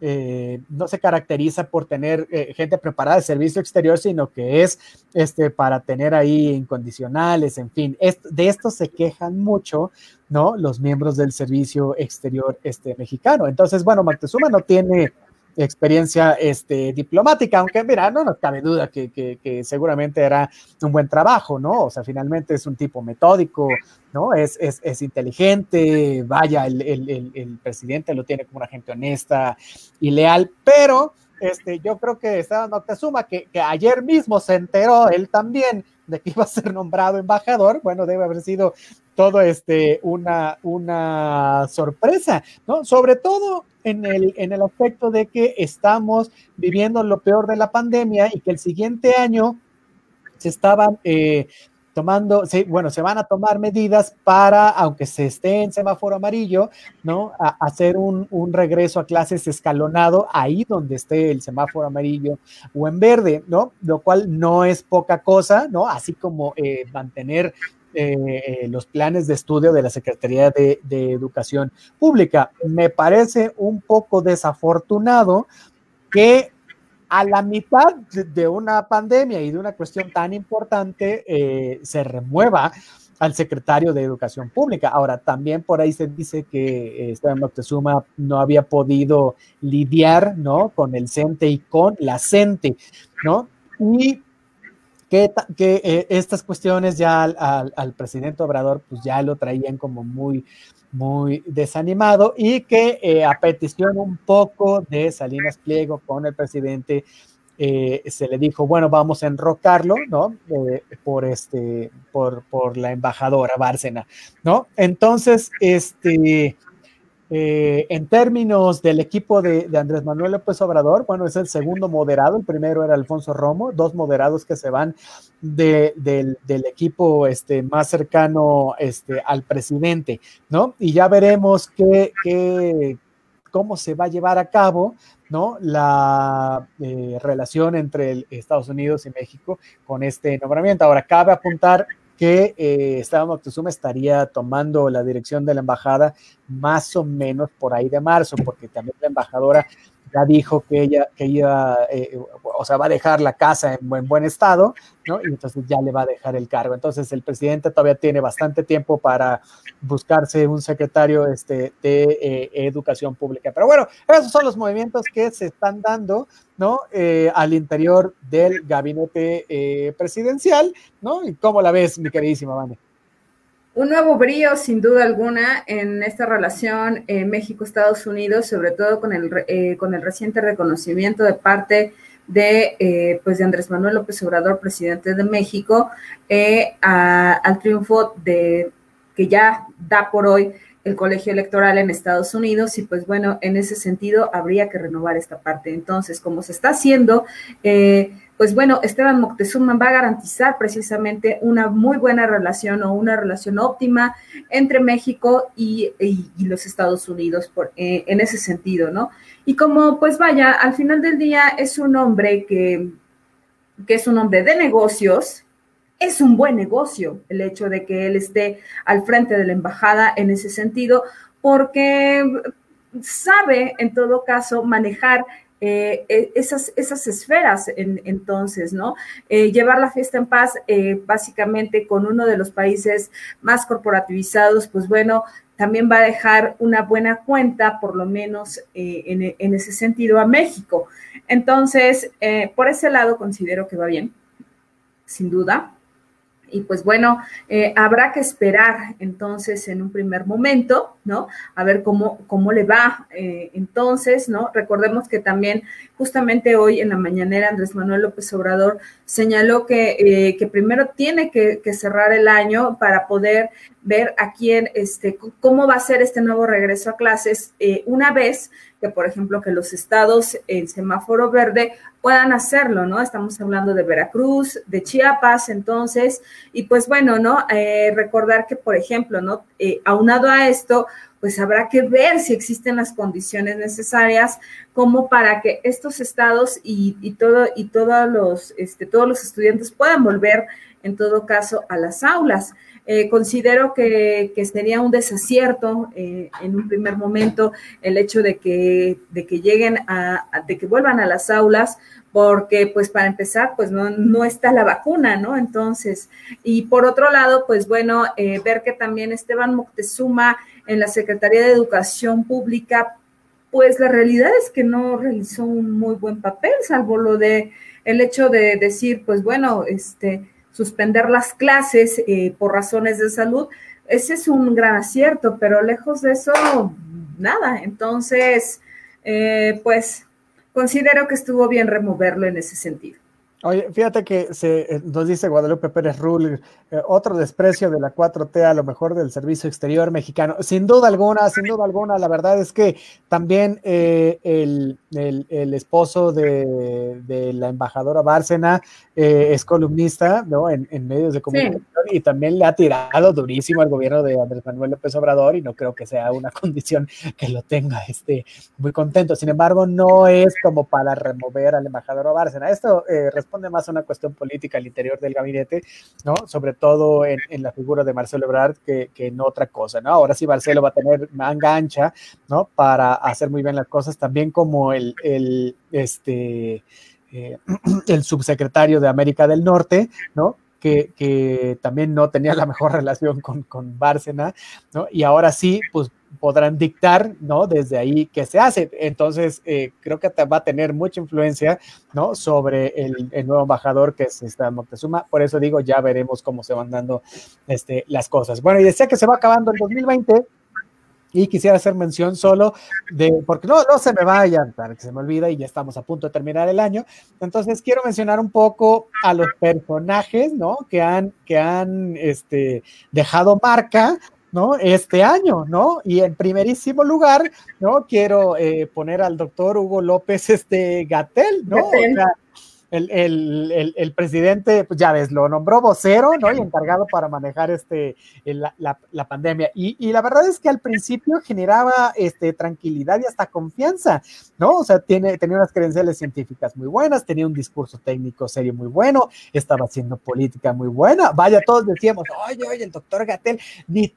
eh, no se caracteriza por tener eh, gente preparada de servicio exterior, sino que es este, para tener ahí incondicionales, en fin. de esto se quejan mucho, ¿no? Los miembros del Servicio Exterior este, mexicano. Entonces, bueno, Moctezuma no tiene experiencia este, diplomática, aunque mira, no nos cabe duda que, que, seguramente era un buen trabajo, ¿no? O sea, finalmente es un tipo metódico, ¿no? Es, es, es inteligente, vaya, el, el, el, presidente lo tiene como una gente honesta y leal, pero este, yo creo que Esteban Moctezuma, que, que ayer mismo se enteró él también de que iba a ser nombrado embajador, bueno, debe haber sido todo este una, una sorpresa, ¿no? Sobre todo en el, en el aspecto de que estamos viviendo lo peor de la pandemia y que el siguiente año se estaban eh, tomando, bueno, se van a tomar medidas para, aunque se esté en semáforo amarillo, ¿no? Hacer un, un, regreso a clases escalonado ahí donde esté el semáforo amarillo o en verde, ¿no? Lo cual no es poca cosa, ¿no? Así como eh, mantener eh, los planes de estudio de la Secretaría de, Educación Pública. Me parece un poco desafortunado que a la mitad de una pandemia y de una cuestión tan importante eh, se remueva al secretario de Educación Pública. Ahora, también por ahí se dice que eh, Esteban Moctezuma no había podido lidiar, ¿no? Con el CENTE y con la CENTE, ¿no? Y que, eh, estas cuestiones ya al, al, presidente Obrador, pues ya lo traían como muy, muy desanimado y que eh, a petición un poco de Salinas Pliego con el presidente eh, se le dijo, bueno, vamos a enrocarlo, ¿no? Por este, por, por la embajadora Bárcena, ¿no? Entonces, este, eh, en términos del equipo de, Andrés Manuel López Obrador, bueno, es el segundo moderado, el primero era Alfonso Romo, dos moderados que se van del, equipo este, más cercano este, al presidente, ¿no? Y ya veremos qué, cómo se va a llevar a cabo, ¿no? La eh, relación entre Estados Unidos y México con este nombramiento. Ahora, cabe apuntar que eh, Esteban Moctezuma estaría tomando la dirección de la embajada más o menos por ahí de marzo, porque también la embajadora ya dijo que ella, que ella eh, o sea, va a dejar la casa en buen, buen estado, ¿no? Y entonces ya le va a dejar el cargo. Entonces el presidente todavía tiene bastante tiempo para buscarse un secretario este, de eh, educación pública. Pero bueno, esos son los movimientos que se están dando, ¿no? Eh, al interior del gabinete presidencial, ¿no? ¿Y cómo la ves, mi queridísima Vane? Un nuevo brío, sin duda alguna, en esta relación eh, México-Estados Unidos, sobre todo con el, eh, con el reciente reconocimiento de parte de, eh, pues de Andrés Manuel López Obrador, presidente de México, al triunfo de que ya da por hoy el colegio electoral en Estados Unidos y pues bueno, en ese sentido habría que renovar esta parte. Entonces, como se está haciendo, eh, pues bueno, Esteban Moctezuma va a garantizar precisamente una muy buena relación o una relación óptima entre México y, los Estados Unidos por, eh, en ese sentido, ¿no? Y como pues vaya, al final del día es un hombre que, que es un hombre de negocios, es un buen negocio el hecho de que él esté al frente de la embajada en ese sentido, porque sabe en todo caso manejar eh, e, esas, esas esferas entonces, ¿no? Eh, llevar la fiesta en paz eh, básicamente con uno de los países más corporativizados, pues bueno, también va a dejar una buena cuenta, por lo menos en, en, ese sentido, a México. Entonces, por ese lado considero que va bien, sin duda. Y pues bueno, eh, habrá que esperar entonces en un primer momento, ¿no? A ver cómo, cómo le va eh, entonces, ¿no? Recordemos que también justamente hoy en la mañanera Andrés Manuel López Obrador señaló que, eh, que primero tiene que, que, cerrar el año para poder ver a quién, este, cómo va a ser este nuevo regreso a clases una vez que, por ejemplo, que los estados en semáforo verde puedan hacerlo, ¿no? Estamos hablando de Veracruz, de Chiapas, entonces, y pues bueno, ¿no? Eh, recordar que, por ejemplo, ¿no? Eh, aunado a esto, pues habrá que ver si existen las condiciones necesarias como para que estos estados y, y todo y todos los este, todos los estudiantes puedan volver en todo caso a las aulas. Eh, considero que, sería un desacierto eh, en un primer momento el hecho de que, de que lleguen a, de que vuelvan a las aulas, porque pues para empezar, pues no, no está la vacuna, ¿no? Entonces, y por otro lado, pues bueno, eh, ver que también Esteban Moctezuma en la Secretaría de Educación Pública pues la realidad es que no realizó un muy buen papel, salvo lo de el hecho de decir, pues bueno, este, suspender las clases eh, por razones de salud, ese es un gran acierto, pero lejos de eso, nada. Entonces, eh, pues considero que estuvo bien removerlo en ese sentido. Oye, fíjate que se, eh, nos dice Guadalupe Pérez Rull, eh, otro desprecio de la 4T a lo mejor del servicio exterior mexicano. Sin duda alguna, sin duda alguna, la verdad es que también eh, el, el, esposo de, de, la embajadora Bárcena es columnista ¿no? en, en medios de comunicación y también le ha tirado durísimo al gobierno de Andrés Manuel López Obrador y no creo que sea una condición que lo tenga este, muy contento. Sin embargo, no es como para remover al embajador Bárcena. Esto responde más una cuestión política al interior del gabinete, ¿no? Sobre todo en, la figura de Marcelo Ebrard que, en otra cosa, ¿no? Ahora sí Marcelo va a tener manga ancha, ¿no? Para hacer muy bien las cosas, también como el, el este, eh, el subsecretario de América del Norte, ¿no? Que, que, también no tenía la mejor relación con, con Bárcena, ¿no? Y ahora sí, pues podrán dictar, ¿no? Desde ahí qué se hace. Entonces, eh, creo que va a tener mucha influencia, ¿no? Sobre el, nuevo embajador que es Moctezuma. Por eso digo, ya veremos cómo se van dando este, las cosas. Bueno, y decía que se va acabando el 2020 y quisiera hacer mención solo de, porque no, no se me vaya, para que se me olvida y ya estamos a punto de terminar el año. Entonces quiero mencionar un poco a los personajes, ¿no? Que han, que han este, dejado marca ¿no? Este año, ¿no? Y en primerísimo lugar, ¿no? Quiero eh, poner al doctor Hugo López este Gatel, ¿no? O sea, el, presidente, pues ya ves, lo nombró vocero, ¿no? Y encargado para manejar este, la, pandemia. Y, la verdad es que al principio generaba este, tranquilidad y hasta confianza, ¿no? O sea, tiene, tenía unas credenciales científicas muy buenas, tenía un discurso técnico serio muy bueno, estaba haciendo política muy buena. Vaya, todos decíamos, oye, oye, el doctor Gatel, ni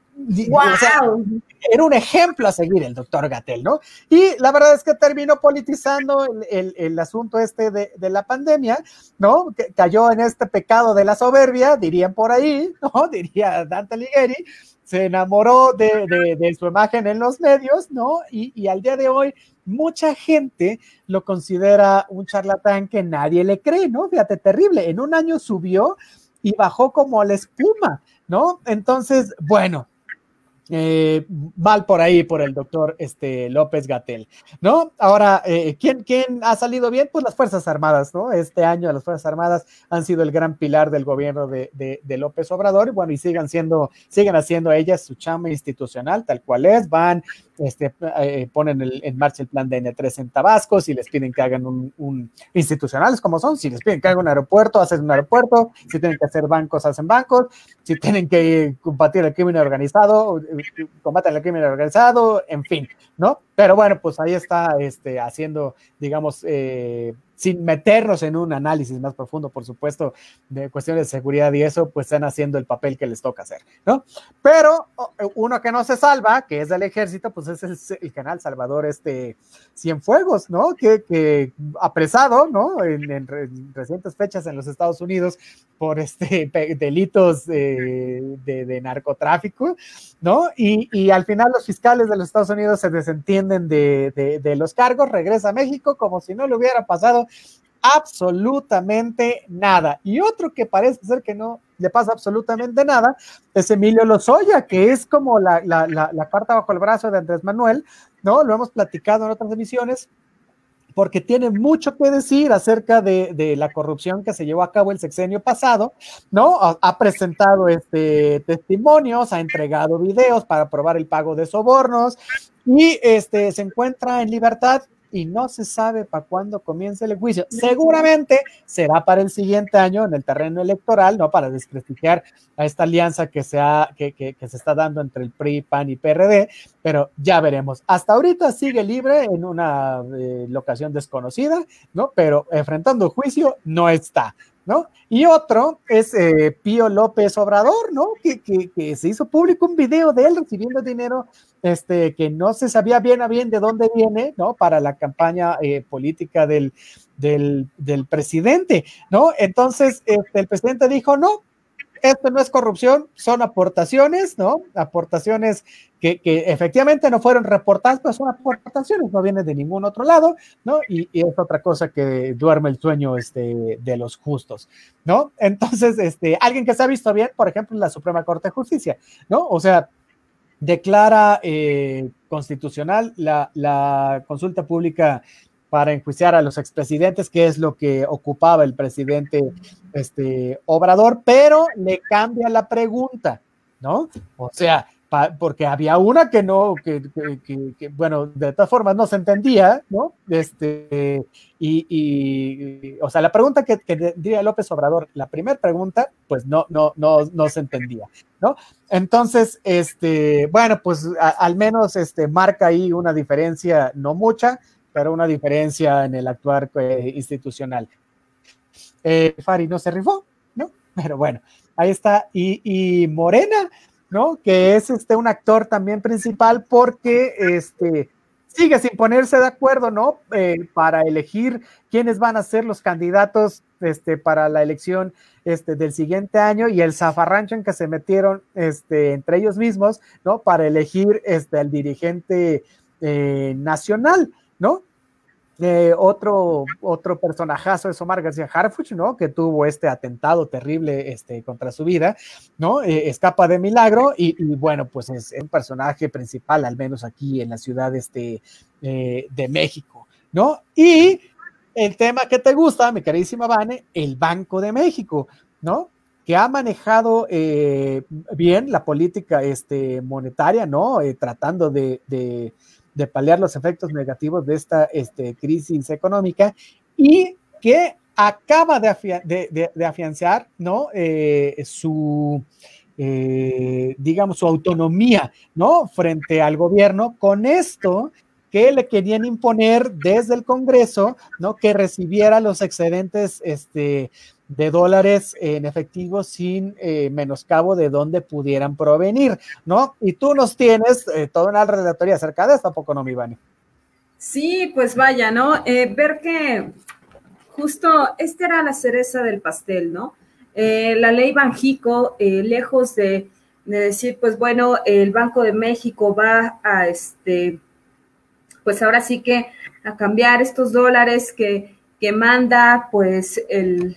era un ejemplo a seguir el doctor Gatel, ¿no? Y la verdad es que terminó politizando el, asunto este de, la pandemia, ¿no? Que cayó en este pecado de la soberbia, dirían por ahí, ¿no? Diría Dante Alighieri, se enamoró de, su imagen en los medios, ¿no? Y, y al día de hoy mucha gente lo considera un charlatán que nadie le cree, ¿no? Fíjate, terrible. En un año subió y bajó como la espuma, ¿no? Entonces, bueno, eh, mal por ahí por el doctor este, López Gatel, ¿no? Ahora, eh, ¿quién, ¿quién ha salido bien? Pues las Fuerzas Armadas, ¿no? Este año las Fuerzas Armadas han sido el gran pilar del gobierno de, de, López Obrador y bueno, y sigan siendo, siguen haciendo ellas su chama institucional tal cual es, van, este, eh, ponen en marcha el plan de N3 en Tabasco, si les piden que hagan un, un, institucionales como son, si les piden que hagan un aeropuerto, hacen un aeropuerto, si tienen que hacer bancos, hacen bancos, si tienen que combatir el crimen organizado, combaten el crimen organizado, en fin, ¿no? Pero bueno, pues ahí está este, haciendo, digamos, eh, sin meternos en un análisis más profundo, por supuesto, de cuestiones de seguridad y eso, pues están haciendo el papel que les toca hacer, ¿no? Pero uno que no se salva, que es del ejército, pues es el, general Salvador este Cienfuegos, ¿no? Que, apresado, ¿no? En, recientes fechas en los Estados Unidos por este delitos de, de, narcotráfico, ¿no? Y, y, al final los fiscales de los Estados Unidos se desentienden de, de los cargos, regresa a México como si no le hubiera pasado absolutamente nada. Y otro que parece ser que no le pasa absolutamente nada es Emilio Lozoya, que es como la, la, la, carta bajo el brazo de Andrés Manuel, ¿no? Lo hemos platicado en otras emisiones, porque tiene mucho que decir acerca de, de, la corrupción que se llevó a cabo el sexenio pasado, ¿no? Ha, presentado este, testimonios, ha entregado videos para probar el pago de sobornos y este, se encuentra en libertad y no se sabe para cuándo comience el juicio. Seguramente será para el siguiente año en el terreno electoral, ¿no? Para desprestigiar a esta alianza que se, que, que, se está dando entre el PRI, PAN y PRD, pero ya veremos. Hasta ahorita sigue libre en una eh, locación desconocida, ¿no? Pero enfrentando juicio no está. ¿no? Y otro es eh, Pío López Obrador, ¿no? Que, que, se hizo público un video de él recibiendo dinero este, que no se sabía bien a bien de dónde viene, ¿no? Para la campaña eh, política del, del, presidente, ¿no? Entonces, este, el presidente dijo, no, esto no es corrupción, son aportaciones, ¿no? Aportaciones que, efectivamente no fueron reportadas, pero son aportaciones, no vienen de ningún otro lado, ¿no? Y, es otra cosa que duerme el sueño este, de los justos, ¿no? Entonces, este, alguien que se ha visto bien, por ejemplo, la Suprema Corte de Justicia, ¿no? O sea, declara eh, constitucional la, la, consulta pública para enjuiciar a los expresidentes, que es lo que ocupaba el presidente este, Obrador, pero le cambia la pregunta, ¿no? O sea, porque había una que no, que, bueno, de todas formas no se entendía, ¿no? Este, y, o sea, la pregunta que, diría López Obrador, la primera pregunta, pues no, no, no, no se entendía, ¿no? Entonces, este, bueno, pues al menos este, marca ahí una diferencia, no mucha, pero una diferencia en el actuar eh, institucional. Eh, Fari no se rifó, ¿no? Pero bueno, ahí está. Y, Morena, ¿no? Que es este, un actor también principal porque este, sigue sin ponerse de acuerdo, ¿no? Eh, para elegir quiénes van a ser los candidatos este, para la elección este, del siguiente año y el zafarrancho en que se metieron este, entre ellos mismos, ¿no? Para elegir este, al dirigente nacional. ¿no? Eh, otro, otro personajazo es Omar García Harfuch, ¿no? Que tuvo este atentado terrible este, contra su vida, ¿no? Eh, escapa de milagro y, bueno, pues es un personaje principal, al menos aquí en la ciudad este, eh, de México, ¿no? Y el tema que te gusta, mi carísima Vane, el Banco de México, ¿no? que ha manejado bien la política este, monetaria, ¿no? tratando de paliar los efectos negativos de esta este, crisis económica y que acaba de, de, afianzar ¿no? Eh, su, eh, digamos, su autonomía ¿no? frente al gobierno con esto que le querían imponer desde el Congreso, ¿no? Que recibiera los excedentes este, de dólares en efectivo sin eh, menoscabo de dónde pudieran provenir, ¿no? Y tú nos tienes eh, toda una relatoría acerca de esto, ¿a poco no, mi Vani? Sí, pues vaya, ¿no? Eh, ver que justo esta era la cereza del pastel, ¿no? la ley Banjico, lejos de, de, decir, pues bueno, el Banco de México va a, este, pues ahora sí que a cambiar estos dólares que, que manda, pues el,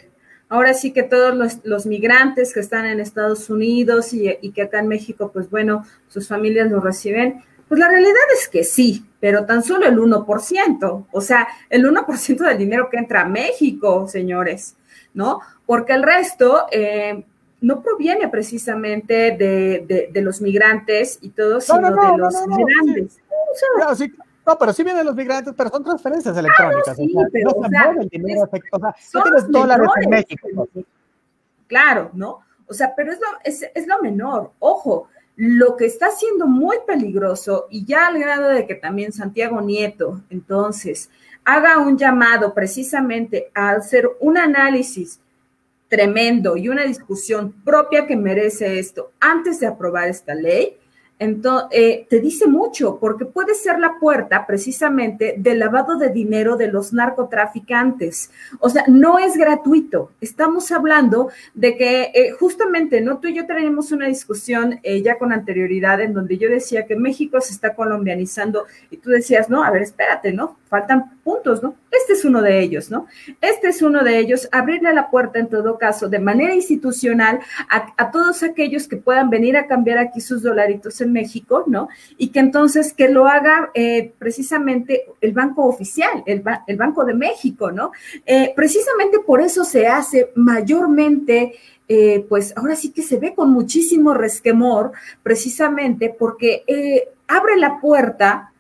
ahora sí que todos los, migrantes que están en Estados Unidos y, que acá en México, pues bueno, sus familias los reciben, pues la realidad es que sí, pero tan solo el 1%, o sea, el 1% del dinero que entra a México, señores, ¿no? Porque el resto eh, no proviene precisamente de, los migrantes y todo, sino de los migrantes. No, pero sí vienen los migrantes, pero son transferencias electrónicas. sí, pero, no se mueve el dinero, o sea, no tienes dólares en México. Claro, ¿no? O sea, pero es lo, es, es lo menor. Ojo, lo que está siendo muy peligroso y ya al grado de que también Santiago Nieto, entonces, haga un llamado precisamente a hacer un análisis tremendo y una discusión propia que merece esto antes de aprobar esta ley, entonces, eh, te dice mucho, porque puede ser la puerta precisamente del lavado de dinero de los narcotraficantes. O sea, no es gratuito. Estamos hablando de que eh, justamente, ¿no? Tú y yo tenemos una discusión eh, ya con anterioridad en donde yo decía que México se está colombianizando y tú decías, no, a ver, espérate, ¿no? Faltan puntos, ¿no? Este es uno de ellos, ¿no? Este es uno de ellos, abrirle la puerta en todo caso de manera institucional a, a todos aquellos que puedan venir a cambiar aquí sus dolaritos México, ¿no? Y que entonces que lo haga eh, precisamente el Banco Oficial, el, Banco de México, ¿no? Eh, precisamente por eso se hace mayormente eh, pues ahora sí que se ve con muchísimo resquemor, precisamente porque abre la puerta,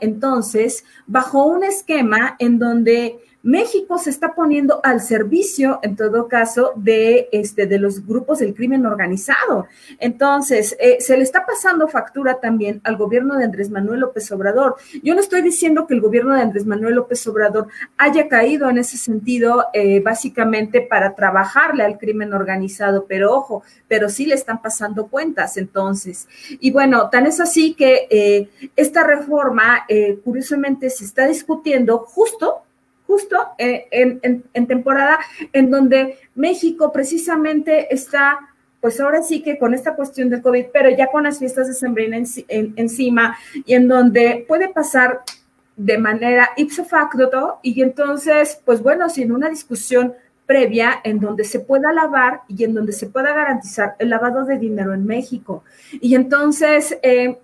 entonces, bajo un esquema en donde México se está poniendo al servicio, en todo caso, de, este, de los grupos del crimen organizado. Entonces, eh, se le está pasando factura también al gobierno de Andrés Manuel López Obrador. Yo no estoy diciendo que el gobierno de Andrés Manuel López Obrador haya caído en ese sentido, eh, básicamente para trabajarle al crimen organizado, pero ojo, pero sí le están pasando cuentas entonces. Y bueno, tan es así que eh, esta reforma, curiosamente, se está discutiendo justo justo eh, en, temporada en donde México precisamente está pues ahora sí que con esta cuestión del COVID, pero ya con las fiestas de Sembrina encima y en donde puede pasar de manera ipso facto y entonces, pues bueno, sin una discusión previa en donde se pueda lavar y en donde se pueda garantizar el lavado de dinero en México. Y entonces, eh,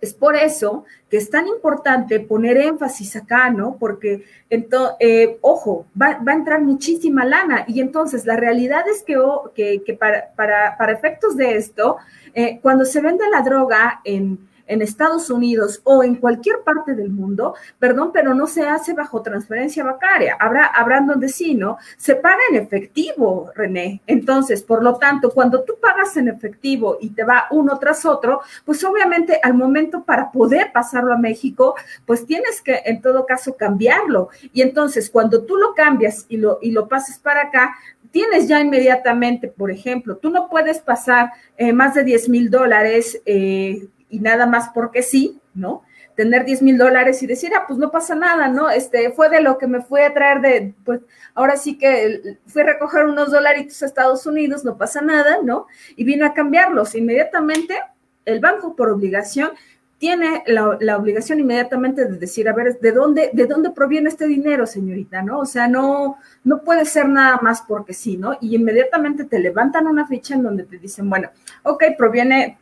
es por eso que es tan importante poner énfasis acá, ¿no? Porque, eh, ojo, va, a entrar muchísima lana y entonces la realidad es que, que, para, para, efectos de esto, eh, cuando se vende la droga en en Estados Unidos o en cualquier parte del mundo, perdón, pero no se hace bajo transferencia bancaria. Habrá, habrán donde sí, ¿no? Se paga en efectivo, René. Entonces, por lo tanto, cuando tú pagas en efectivo y te va uno tras otro, pues obviamente al momento para poder pasarlo a México, pues tienes que en todo caso cambiarlo. Y entonces, cuando tú lo cambias y lo, y lo pases para acá, tienes ya inmediatamente, por ejemplo, tú no puedes pasar eh, más de 10 mil dólares eh, y nada más porque sí, ¿no? Tener 10 mil dólares y decir, ah, pues no pasa nada, ¿no? Este fue de lo que me fui a traer de, pues ahora sí que fui a recoger unos dolaritos a Estados Unidos, no pasa nada, ¿no? Y vine a cambiarlos. Inmediatamente, el banco por obligación tiene la, obligación inmediatamente de decir, a ver, ¿de dónde, ¿de dónde proviene este dinero, señorita? ¿No? O sea, no, no puede ser nada más porque sí, ¿no? Y inmediatamente te levantan una ficha en donde te dicen, bueno, ok, proviene,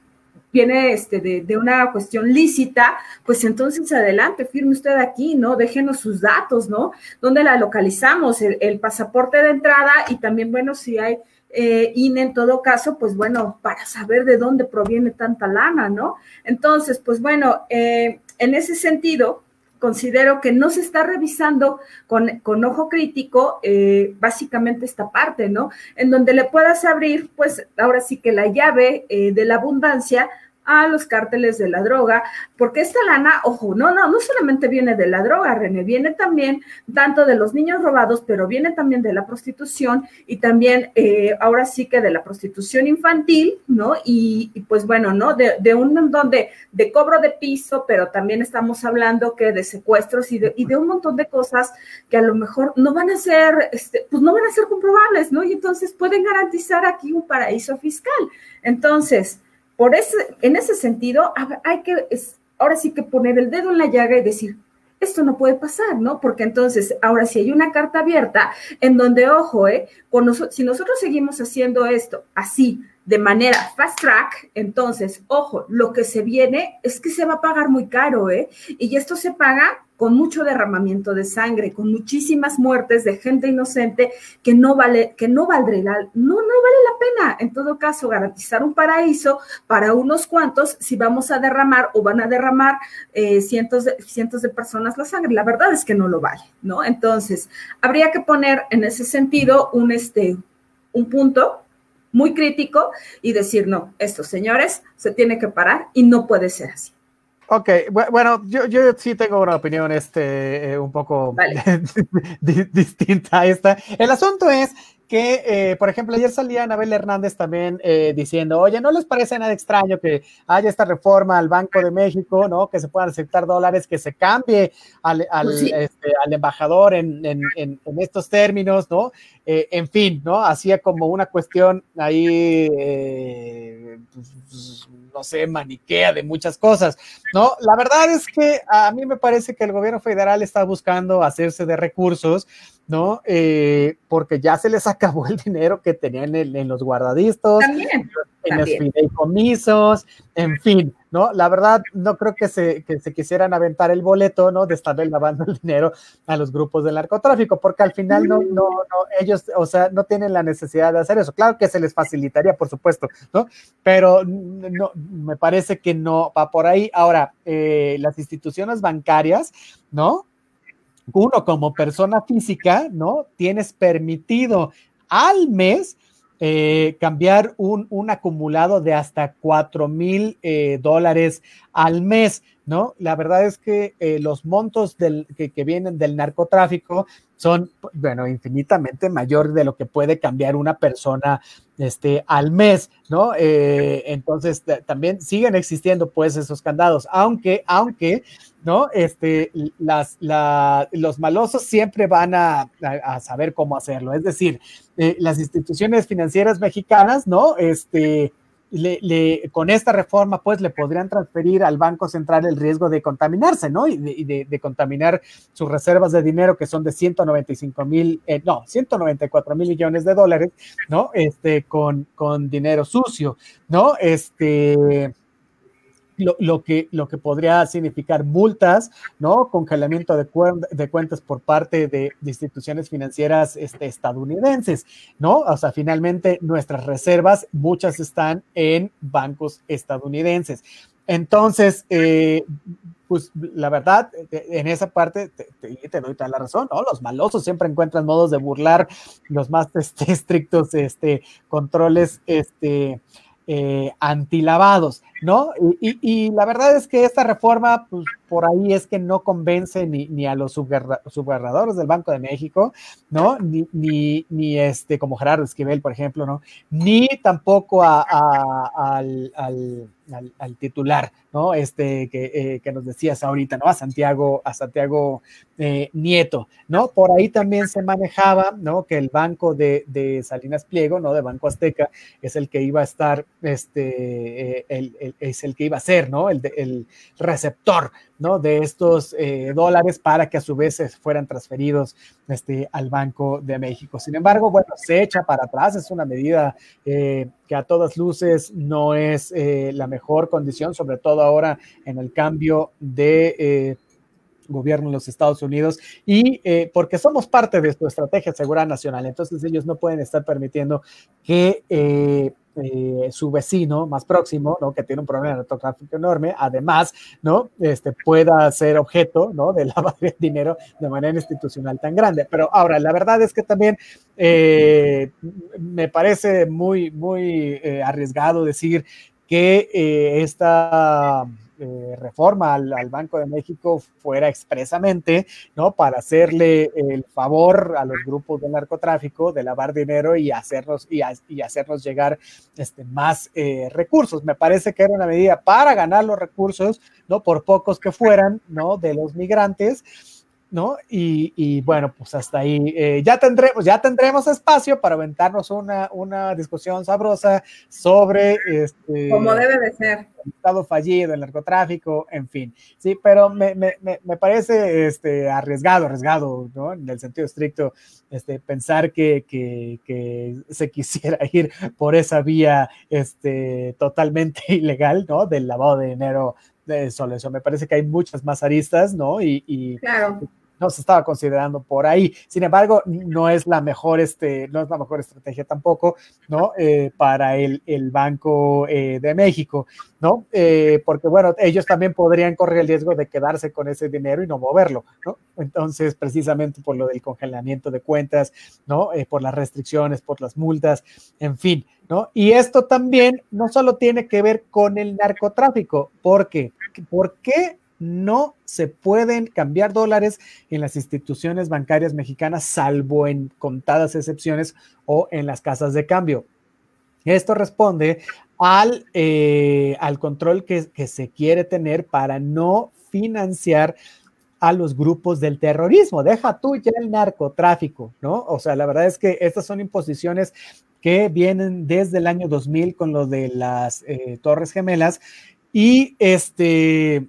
viene este, de, una cuestión lícita, pues entonces adelante, firme usted aquí, ¿no? Déjenos sus datos, ¿no? ¿Dónde la localizamos? El, pasaporte de entrada y también, bueno, si hay eh, INE en todo caso, pues bueno, para saber de dónde proviene tanta lana, ¿no? Entonces, pues bueno, eh, en ese sentido, considero que no se está revisando con, con ojo crítico eh, básicamente esta parte, ¿no? En donde le puedas abrir, pues ahora sí que la llave de la abundancia a los cárteles de la droga, porque esta lana, ojo, no, no, no solamente viene de la droga, René, viene también tanto de los niños robados, pero viene también de la prostitución y también eh, ahora sí que de la prostitución infantil, ¿no? Y, pues bueno, ¿no? De, de un montón de, de, cobro de piso, pero también estamos hablando que de secuestros y de, y de un montón de cosas que a lo mejor no van a ser, este, pues no van a ser comprobables, ¿no? Y entonces pueden garantizar aquí un paraíso fiscal. Entonces, por ese, en ese sentido, hay que, ahora sí que poner el dedo en la llaga y decir, esto no puede pasar, ¿no? Porque entonces, ahora sí hay una carta abierta en donde, ojo, ¿eh? si nosotros seguimos haciendo esto así, de manera fast track, entonces, ojo, lo que se viene es que se va a pagar muy caro, ¿eh? Y esto se paga con mucho derramamiento de sangre, con muchísimas muertes de gente inocente que no vale, que no valdría, no, no vale la pena, en todo caso, garantizar un paraíso para unos cuantos si vamos a derramar o van a derramar eh, cientos, de, cientos de personas la sangre. La verdad es que no lo vale, ¿no? Entonces, habría que poner en ese sentido un, este, un punto muy crítico y decir, no, estos señores se tiene que parar y no puede ser así. Ok, bueno, yo, yo sí tengo una opinión este, eh, un poco distinta a esta. El asunto es que, eh, por ejemplo, ayer salía Anabel Hernández también eh, diciendo, oye, ¿no les parece nada extraño que haya esta reforma al Banco de México, ¿no? Que se puedan aceptar dólares, que se cambie al, al, pues este, al embajador en, en, en, estos términos, ¿no? Eh, en fin, ¿no? Hacía como una cuestión ahí, pues, no sé, maniquea de muchas cosas, ¿no? La verdad es que a mí me parece que el gobierno federal está buscando hacerse de recursos ¿no? Eh, porque ya se les acabó el dinero que tenían en, los guardadistos, en los fideicomisos, en fin, ¿no? La verdad, no creo que se, que se quisieran aventar el boleto, ¿no? De estarle lavando el dinero a los grupos del narcotráfico, porque al final no, no, no, ellos, o sea, no tienen la necesidad de hacer eso. Claro que se les facilitaría, por supuesto, ¿no? Pero no, me parece que no va por ahí. Ahora, eh, las instituciones bancarias, ¿no? Uno como persona física, ¿no? Tienes permitido al mes eh, cambiar un, un, acumulado de hasta cuatro mil eh, dólares al mes, ¿no? La verdad es que eh, los montos del, que, que, vienen del narcotráfico son, bueno, infinitamente mayor de lo que puede cambiar una persona este, al mes, ¿no? Eh, entonces también siguen existiendo pues esos candados, aunque, aunque, ¿no? Este, las, los malosos siempre van a, saber cómo hacerlo, es decir, eh, las instituciones financieras mexicanas, ¿no? Este, le, con esta reforma, pues le podrían transferir al Banco Central el riesgo de contaminarse, ¿no? Y de, contaminar sus reservas de dinero, que son de 195 mil, eh, no, 194 mil millones de dólares, ¿no? Este, con, con dinero sucio, ¿no? Este lo, que, lo que podría significar multas, ¿no? Congelamiento de, de cuentas por parte de, instituciones financieras este, estadounidenses, ¿no? O sea, finalmente nuestras reservas, muchas están en bancos estadounidenses. Entonces, eh, pues la verdad, en esa parte te, te, doy toda la razón, ¿no? Los malosos siempre encuentran modos de burlar los más este, estrictos este, controles este, eh, antilavados, ¿no? Y, la verdad es que esta reforma, pues por ahí es que no convence ni, ni a los subgobernadores del Banco de México, ¿no? Ni, ni, ni, este, como Gerardo Esquivel, por ejemplo, ¿no? Ni tampoco a, al, al, al, titular, ¿no? Este que, eh, que, nos decías ahorita, ¿no? A Santiago, a Santiago eh, Nieto, ¿no? Por ahí también se manejaba, ¿no? Que el banco de, de, Salinas Pliego, ¿no? De Banco Azteca, es el que iba a estar, este, eh, el, es el que iba a ser, ¿no? El, el receptor, ¿no? De estos dólares para que a su vez fueran transferidos este, al Banco de México. Sin embargo, bueno, se echa para atrás, es una medida que a todas luces no es la mejor condición, sobre todo ahora en el cambio de gobierno en los Estados Unidos y eh, porque somos parte de su estrategia de seguridad nacional, entonces ellos no pueden estar permitiendo que eh, eh, su vecino más próximo, ¿no? que tiene un problema narcotráfico enorme, además, ¿no? Este, pueda ser objeto, ¿no? De lavar de dinero de manera institucional tan grande. Pero ahora, la verdad es que también me parece muy, muy arriesgado decir que esta eh, reforma al, Banco de México fuera expresamente, ¿no? Para hacerle el favor a los grupos de narcotráfico de lavar dinero y hacernos, y, hacernos llegar este, más eh, recursos. Me parece que era una medida para ganar los recursos, ¿no? Por pocos que fueran, ¿no? De los migrantes ¿no? Y, bueno, pues hasta ahí eh, ya tendremos, ya tendremos espacio para aventarnos una, una discusión sabrosa sobre este como debe de ser el estado fallido, el narcotráfico, en fin, sí, pero me, parece este arriesgado, arriesgado, ¿no? En el sentido estricto, este, pensar que, se quisiera ir por esa vía este, totalmente ilegal, ¿no? Del lavado de dinero de solo eso. Me parece que hay muchas más aristas, ¿no? Y, claro. No se estaba considerando por ahí. Sin embargo, no es la mejor, este, no es la mejor estrategia tampoco, ¿no? Eh, para el, el Banco eh, de México, ¿no? Eh, porque, bueno, ellos también podrían correr el riesgo de quedarse con ese dinero y no moverlo, ¿no? Entonces, precisamente por lo del congelamiento de cuentas, ¿no? por las restricciones, por las multas, en fin, ¿no? Y esto también no solo tiene que ver con el narcotráfico, porque ¿por qué no se pueden cambiar dólares en las instituciones bancarias mexicanas, salvo en contadas excepciones o en las casas de cambio? Esto responde al, eh, al control que, se quiere tener para no financiar a los grupos del terrorismo. Deja tú ya el narcotráfico, ¿no? O sea, la verdad es que estas son imposiciones que vienen desde el año 2000 con lo de las eh, Torres Gemelas y este,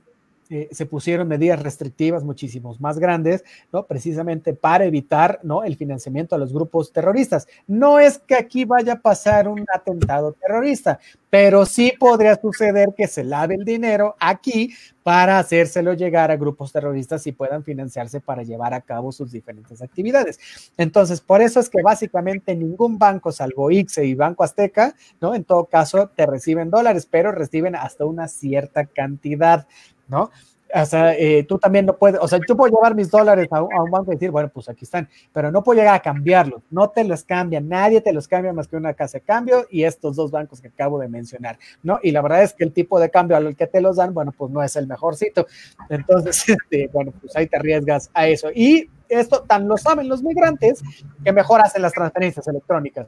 eh, se pusieron medidas restrictivas muchísimos más grandes, ¿no? Precisamente para evitar, ¿no? El financiamiento a los grupos terroristas. No es que aquí vaya a pasar un atentado terrorista, pero sí podría suceder que se lave el dinero aquí para hacérselo llegar a grupos terroristas y puedan financiarse para llevar a cabo sus diferentes actividades. Entonces, por eso es que básicamente ningún banco, salvo ICSE y Banco Azteca, ¿no? En todo caso, te reciben dólares, pero reciben hasta una cierta cantidad. ¿No? O sea, eh, tú también no puedes, o sea, yo puedo llevar mis dólares a un, banco y decir, bueno, pues aquí están, pero no puedo llegar a cambiarlos, no te los cambian, nadie te los cambia más que una casa de cambio y estos dos bancos que acabo de mencionar, ¿no? Y la verdad es que el tipo de cambio al que te los dan, bueno, pues no es el mejorcito. Entonces, este, bueno, pues ahí te arriesgas a eso. Y esto tan lo saben los migrantes que mejor hacen las transferencias electrónicas.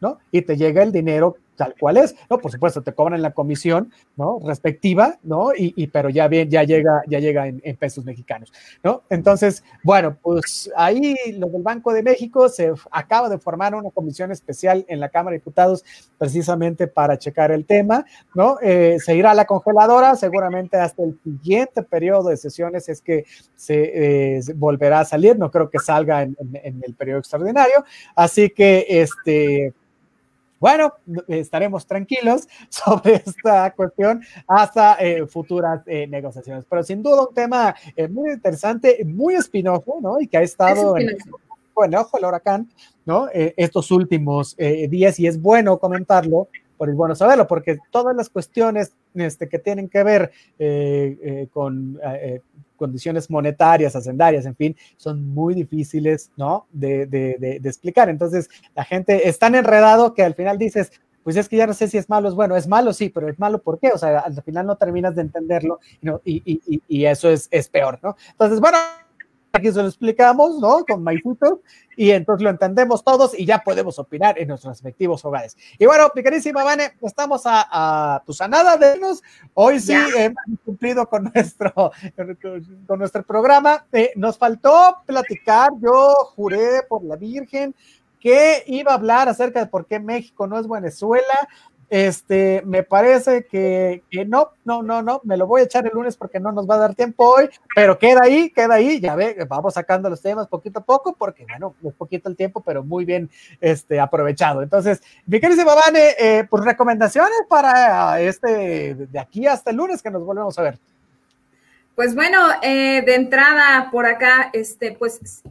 ¿no? Y te llega el dinero tal cual es, ¿no? Por supuesto, te cobran la comisión, ¿no? Respectiva, ¿no? Y, pero ya bien, ya llega, ya llega en, pesos mexicanos, ¿no? Entonces, bueno, pues ahí lo del Banco de México se acaba de formar una comisión especial en la Cámara de Diputados precisamente para checar el tema, ¿no? Eh, se irá a la congeladora seguramente hasta el siguiente periodo de sesiones es que se, eh, volverá a salir, no creo que salga en el periodo extraordinario, así que este bueno, estaremos tranquilos sobre esta cuestión hasta eh, futuras eh, negociaciones. Pero sin duda un tema eh, muy interesante, muy espinoso, ¿no? Y que ha estado en, el ojo el huracán, ¿no? estos últimos días y es bueno comentarlo por es bueno saberlo, porque todas las cuestiones este, que tienen que ver con condiciones monetarias, hacendarias, en fin, son muy difíciles, ¿no? De, de, de, explicar. Entonces, la gente es tan enredado que al final dices, pues es que ya no sé si es malo es bueno. Es malo, sí, pero es malo, ¿por qué? O sea, al final no terminas de entenderlo ¿no? y, y, y, eso es, es peor, ¿no? Entonces, bueno, aquí se lo explicamos, ¿no? Con Maifito, y entonces lo entendemos todos y ya podemos opinar en nuestros respectivos hogares. Y bueno, mi queridísima Vane, estamos a, a pues a nada de nos. Hoy sí hemos cumplido con nuestro, con nuestro programa. Eh, nos faltó platicar, yo juré por la Virgen que iba a hablar acerca de por qué México no es Venezuela. Este, me parece que, no, no, no, no, me lo voy a echar el lunes porque no nos va a dar tiempo hoy, pero queda ahí, queda ahí, ya ve, vamos sacando los temas poquito a poco, porque bueno, es poquito el tiempo, pero muy bien este, aprovechado. Entonces, mi querido Babane, eh, pues recomendaciones para este, de aquí hasta el lunes que nos volvemos a ver. Pues bueno, eh, de entrada por acá, este, pues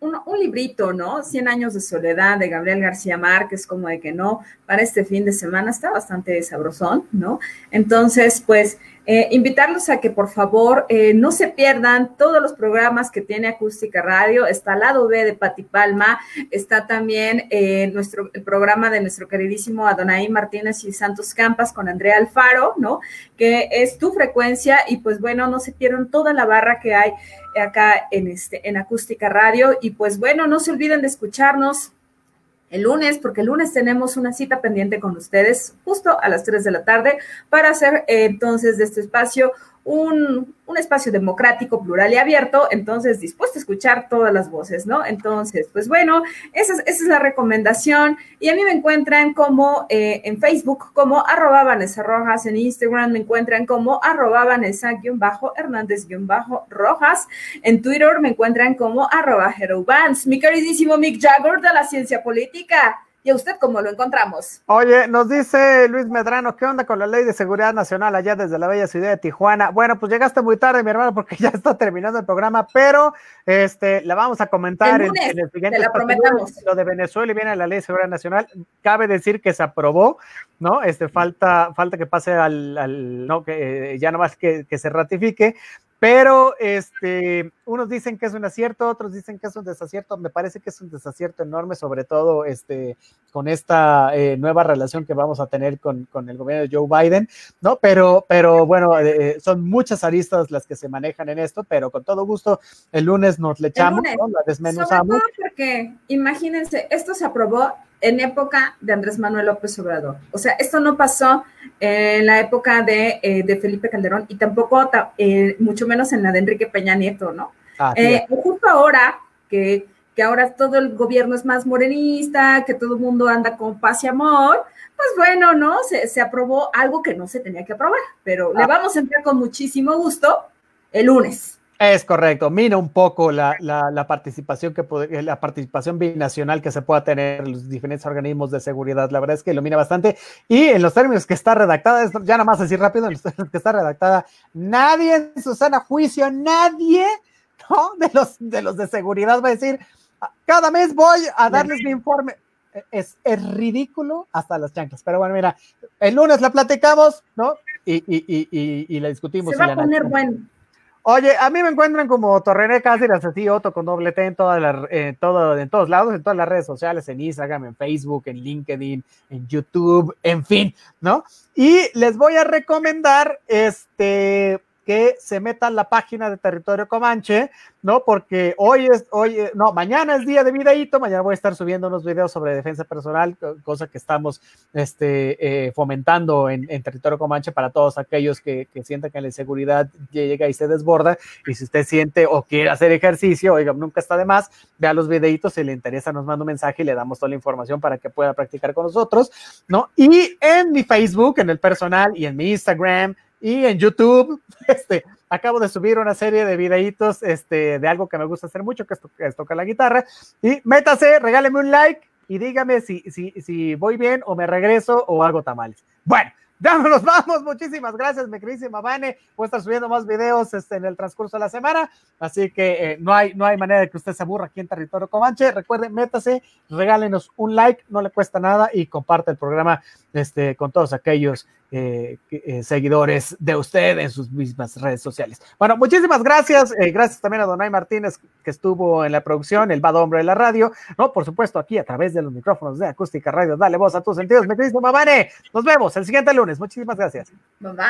un, librito, ¿no? Cien años de soledad de Gabriel García Márquez, como de que no, para este fin de semana está bastante sabrosón, ¿no? Entonces, pues eh, invitarlos a que por favor eh, no se pierdan todos los programas que tiene Acústica Radio. Está al lado B de Pati Palma, está también eh, nuestro, el programa de nuestro queridísimo Adonai Martínez y Santos Campas con Andrea Alfaro, ¿no? Que es tu frecuencia y pues bueno, no se pierdan toda la barra que hay acá en, este, en Acústica Radio y pues bueno, no se olviden de escucharnos el lunes, porque el lunes tenemos una cita pendiente con ustedes justo a las 3 de la tarde para hacer eh, entonces de este espacio un, espacio democrático, plural y abierto, entonces dispuesto a escuchar todas las voces, ¿no? Entonces, pues bueno, esa es, la recomendación. Y a mí me encuentran como eh, en Facebook, como arroba Vanessa Rojas, en Instagram me encuentran como arroba Vanessa-Hernández-Rojas, en Twitter me encuentran como arroba Hero mi queridísimo Mick Jagger de la ciencia política. ¿Y a usted cómo lo encontramos? Oye, nos dice Luis Medrano, ¿qué onda con la ley de seguridad nacional allá desde la bella ciudad de Tijuana? Bueno, pues llegaste muy tarde, mi hermano, porque ya está terminando el programa, pero este, la vamos a comentar en, el siguiente. la prometamos. Lo de Venezuela y viene la ley de seguridad nacional. Cabe decir que se aprobó, ¿no? Este, falta, falta que pase al, no, que eh, ya no más que, que se ratifique, pero este, unos dicen que es un acierto, otros dicen que es un desacierto. Me parece que es un desacierto enorme, sobre todo este, con esta eh, nueva relación que vamos a tener con, el gobierno de Joe Biden, ¿no? Pero, pero bueno, eh, son muchas aristas las que se manejan en esto, pero con todo gusto el lunes nos le echamos, ¿no? La desmenuzamos. porque imagínense, esto se aprobó en época de Andrés Manuel López Obrador. O sea, esto no pasó en la época de, eh, Felipe Calderón y tampoco, eh, mucho menos en la de Enrique Peña Nieto, ¿no? Ah, eh, justo ahora que, que ahora todo el gobierno es más morenista, que todo el mundo anda con paz y amor, pues bueno, ¿no? Se, se aprobó algo que no se tenía que aprobar, pero le ah. vamos a entrar con muchísimo gusto el lunes. Es correcto, mina un poco la, la, participación que eh, la participación binacional que se pueda tener en los diferentes organismos de seguridad. La verdad es que ilumina bastante. Y en los términos que está redactada, ya nada más así rápido, en los términos que está redactada, nadie en su sana juicio, nadie ¿no? de, los, de los de seguridad va a decir, cada mes voy a darles mi informe. E, es, es ridículo hasta las chanclas. Pero bueno, mira, el lunes la platicamos, ¿no? Y, y, y, y la discutimos. Se va a poner bueno. Oye, a mí me encuentran como Torrené Cáceres, así Otto con doble T en, toda todo, en todos lados, en todas las redes sociales, en Instagram, en Facebook, en LinkedIn, en YouTube, en fin, ¿no? Y les voy a recomendar este que se meta en la página de Territorio Comanche, ¿no? Porque hoy es, hoy, eh, no, mañana es día de videíto, mañana voy a estar subiendo unos videos sobre defensa personal, cosa que estamos este, eh, fomentando en, Territorio Comanche para todos aquellos que, que, sientan que la inseguridad llega y se desborda, y si usted siente o quiere hacer ejercicio, oiga, nunca está de más, vea los videitos, si le interesa nos manda un mensaje y le damos toda la información para que pueda practicar con nosotros, ¿no? Y en mi Facebook, en el personal y en mi Instagram, y en YouTube, este, acabo de subir una serie de videitos este, de algo que me gusta hacer mucho, que es, tocar la guitarra. Y métase, regáleme un like y dígame si, si, si voy bien o me regreso o hago tamales. Bueno, nos vamos. Muchísimas gracias, mi queridísima Vane. Voy a estar subiendo más videos este, en el transcurso de la semana. Así que eh, no, hay, no hay manera de que usted se aburra aquí en Territorio Comanche. Recuerden, métase, regálenos un like, no le cuesta nada y comparte el programa este, con todos aquellos eh, eh, seguidores de usted en sus mismas redes sociales. Bueno, muchísimas gracias. gracias también a Donay Martínez que estuvo en la producción, el bad hombre de la radio. No, por supuesto, aquí a través de los micrófonos de Acústica Radio. Dale voz a tus sentidos, mi queridísima Vane. Nos vemos el siguiente lunes. Muchísimas gracias. Bye bye.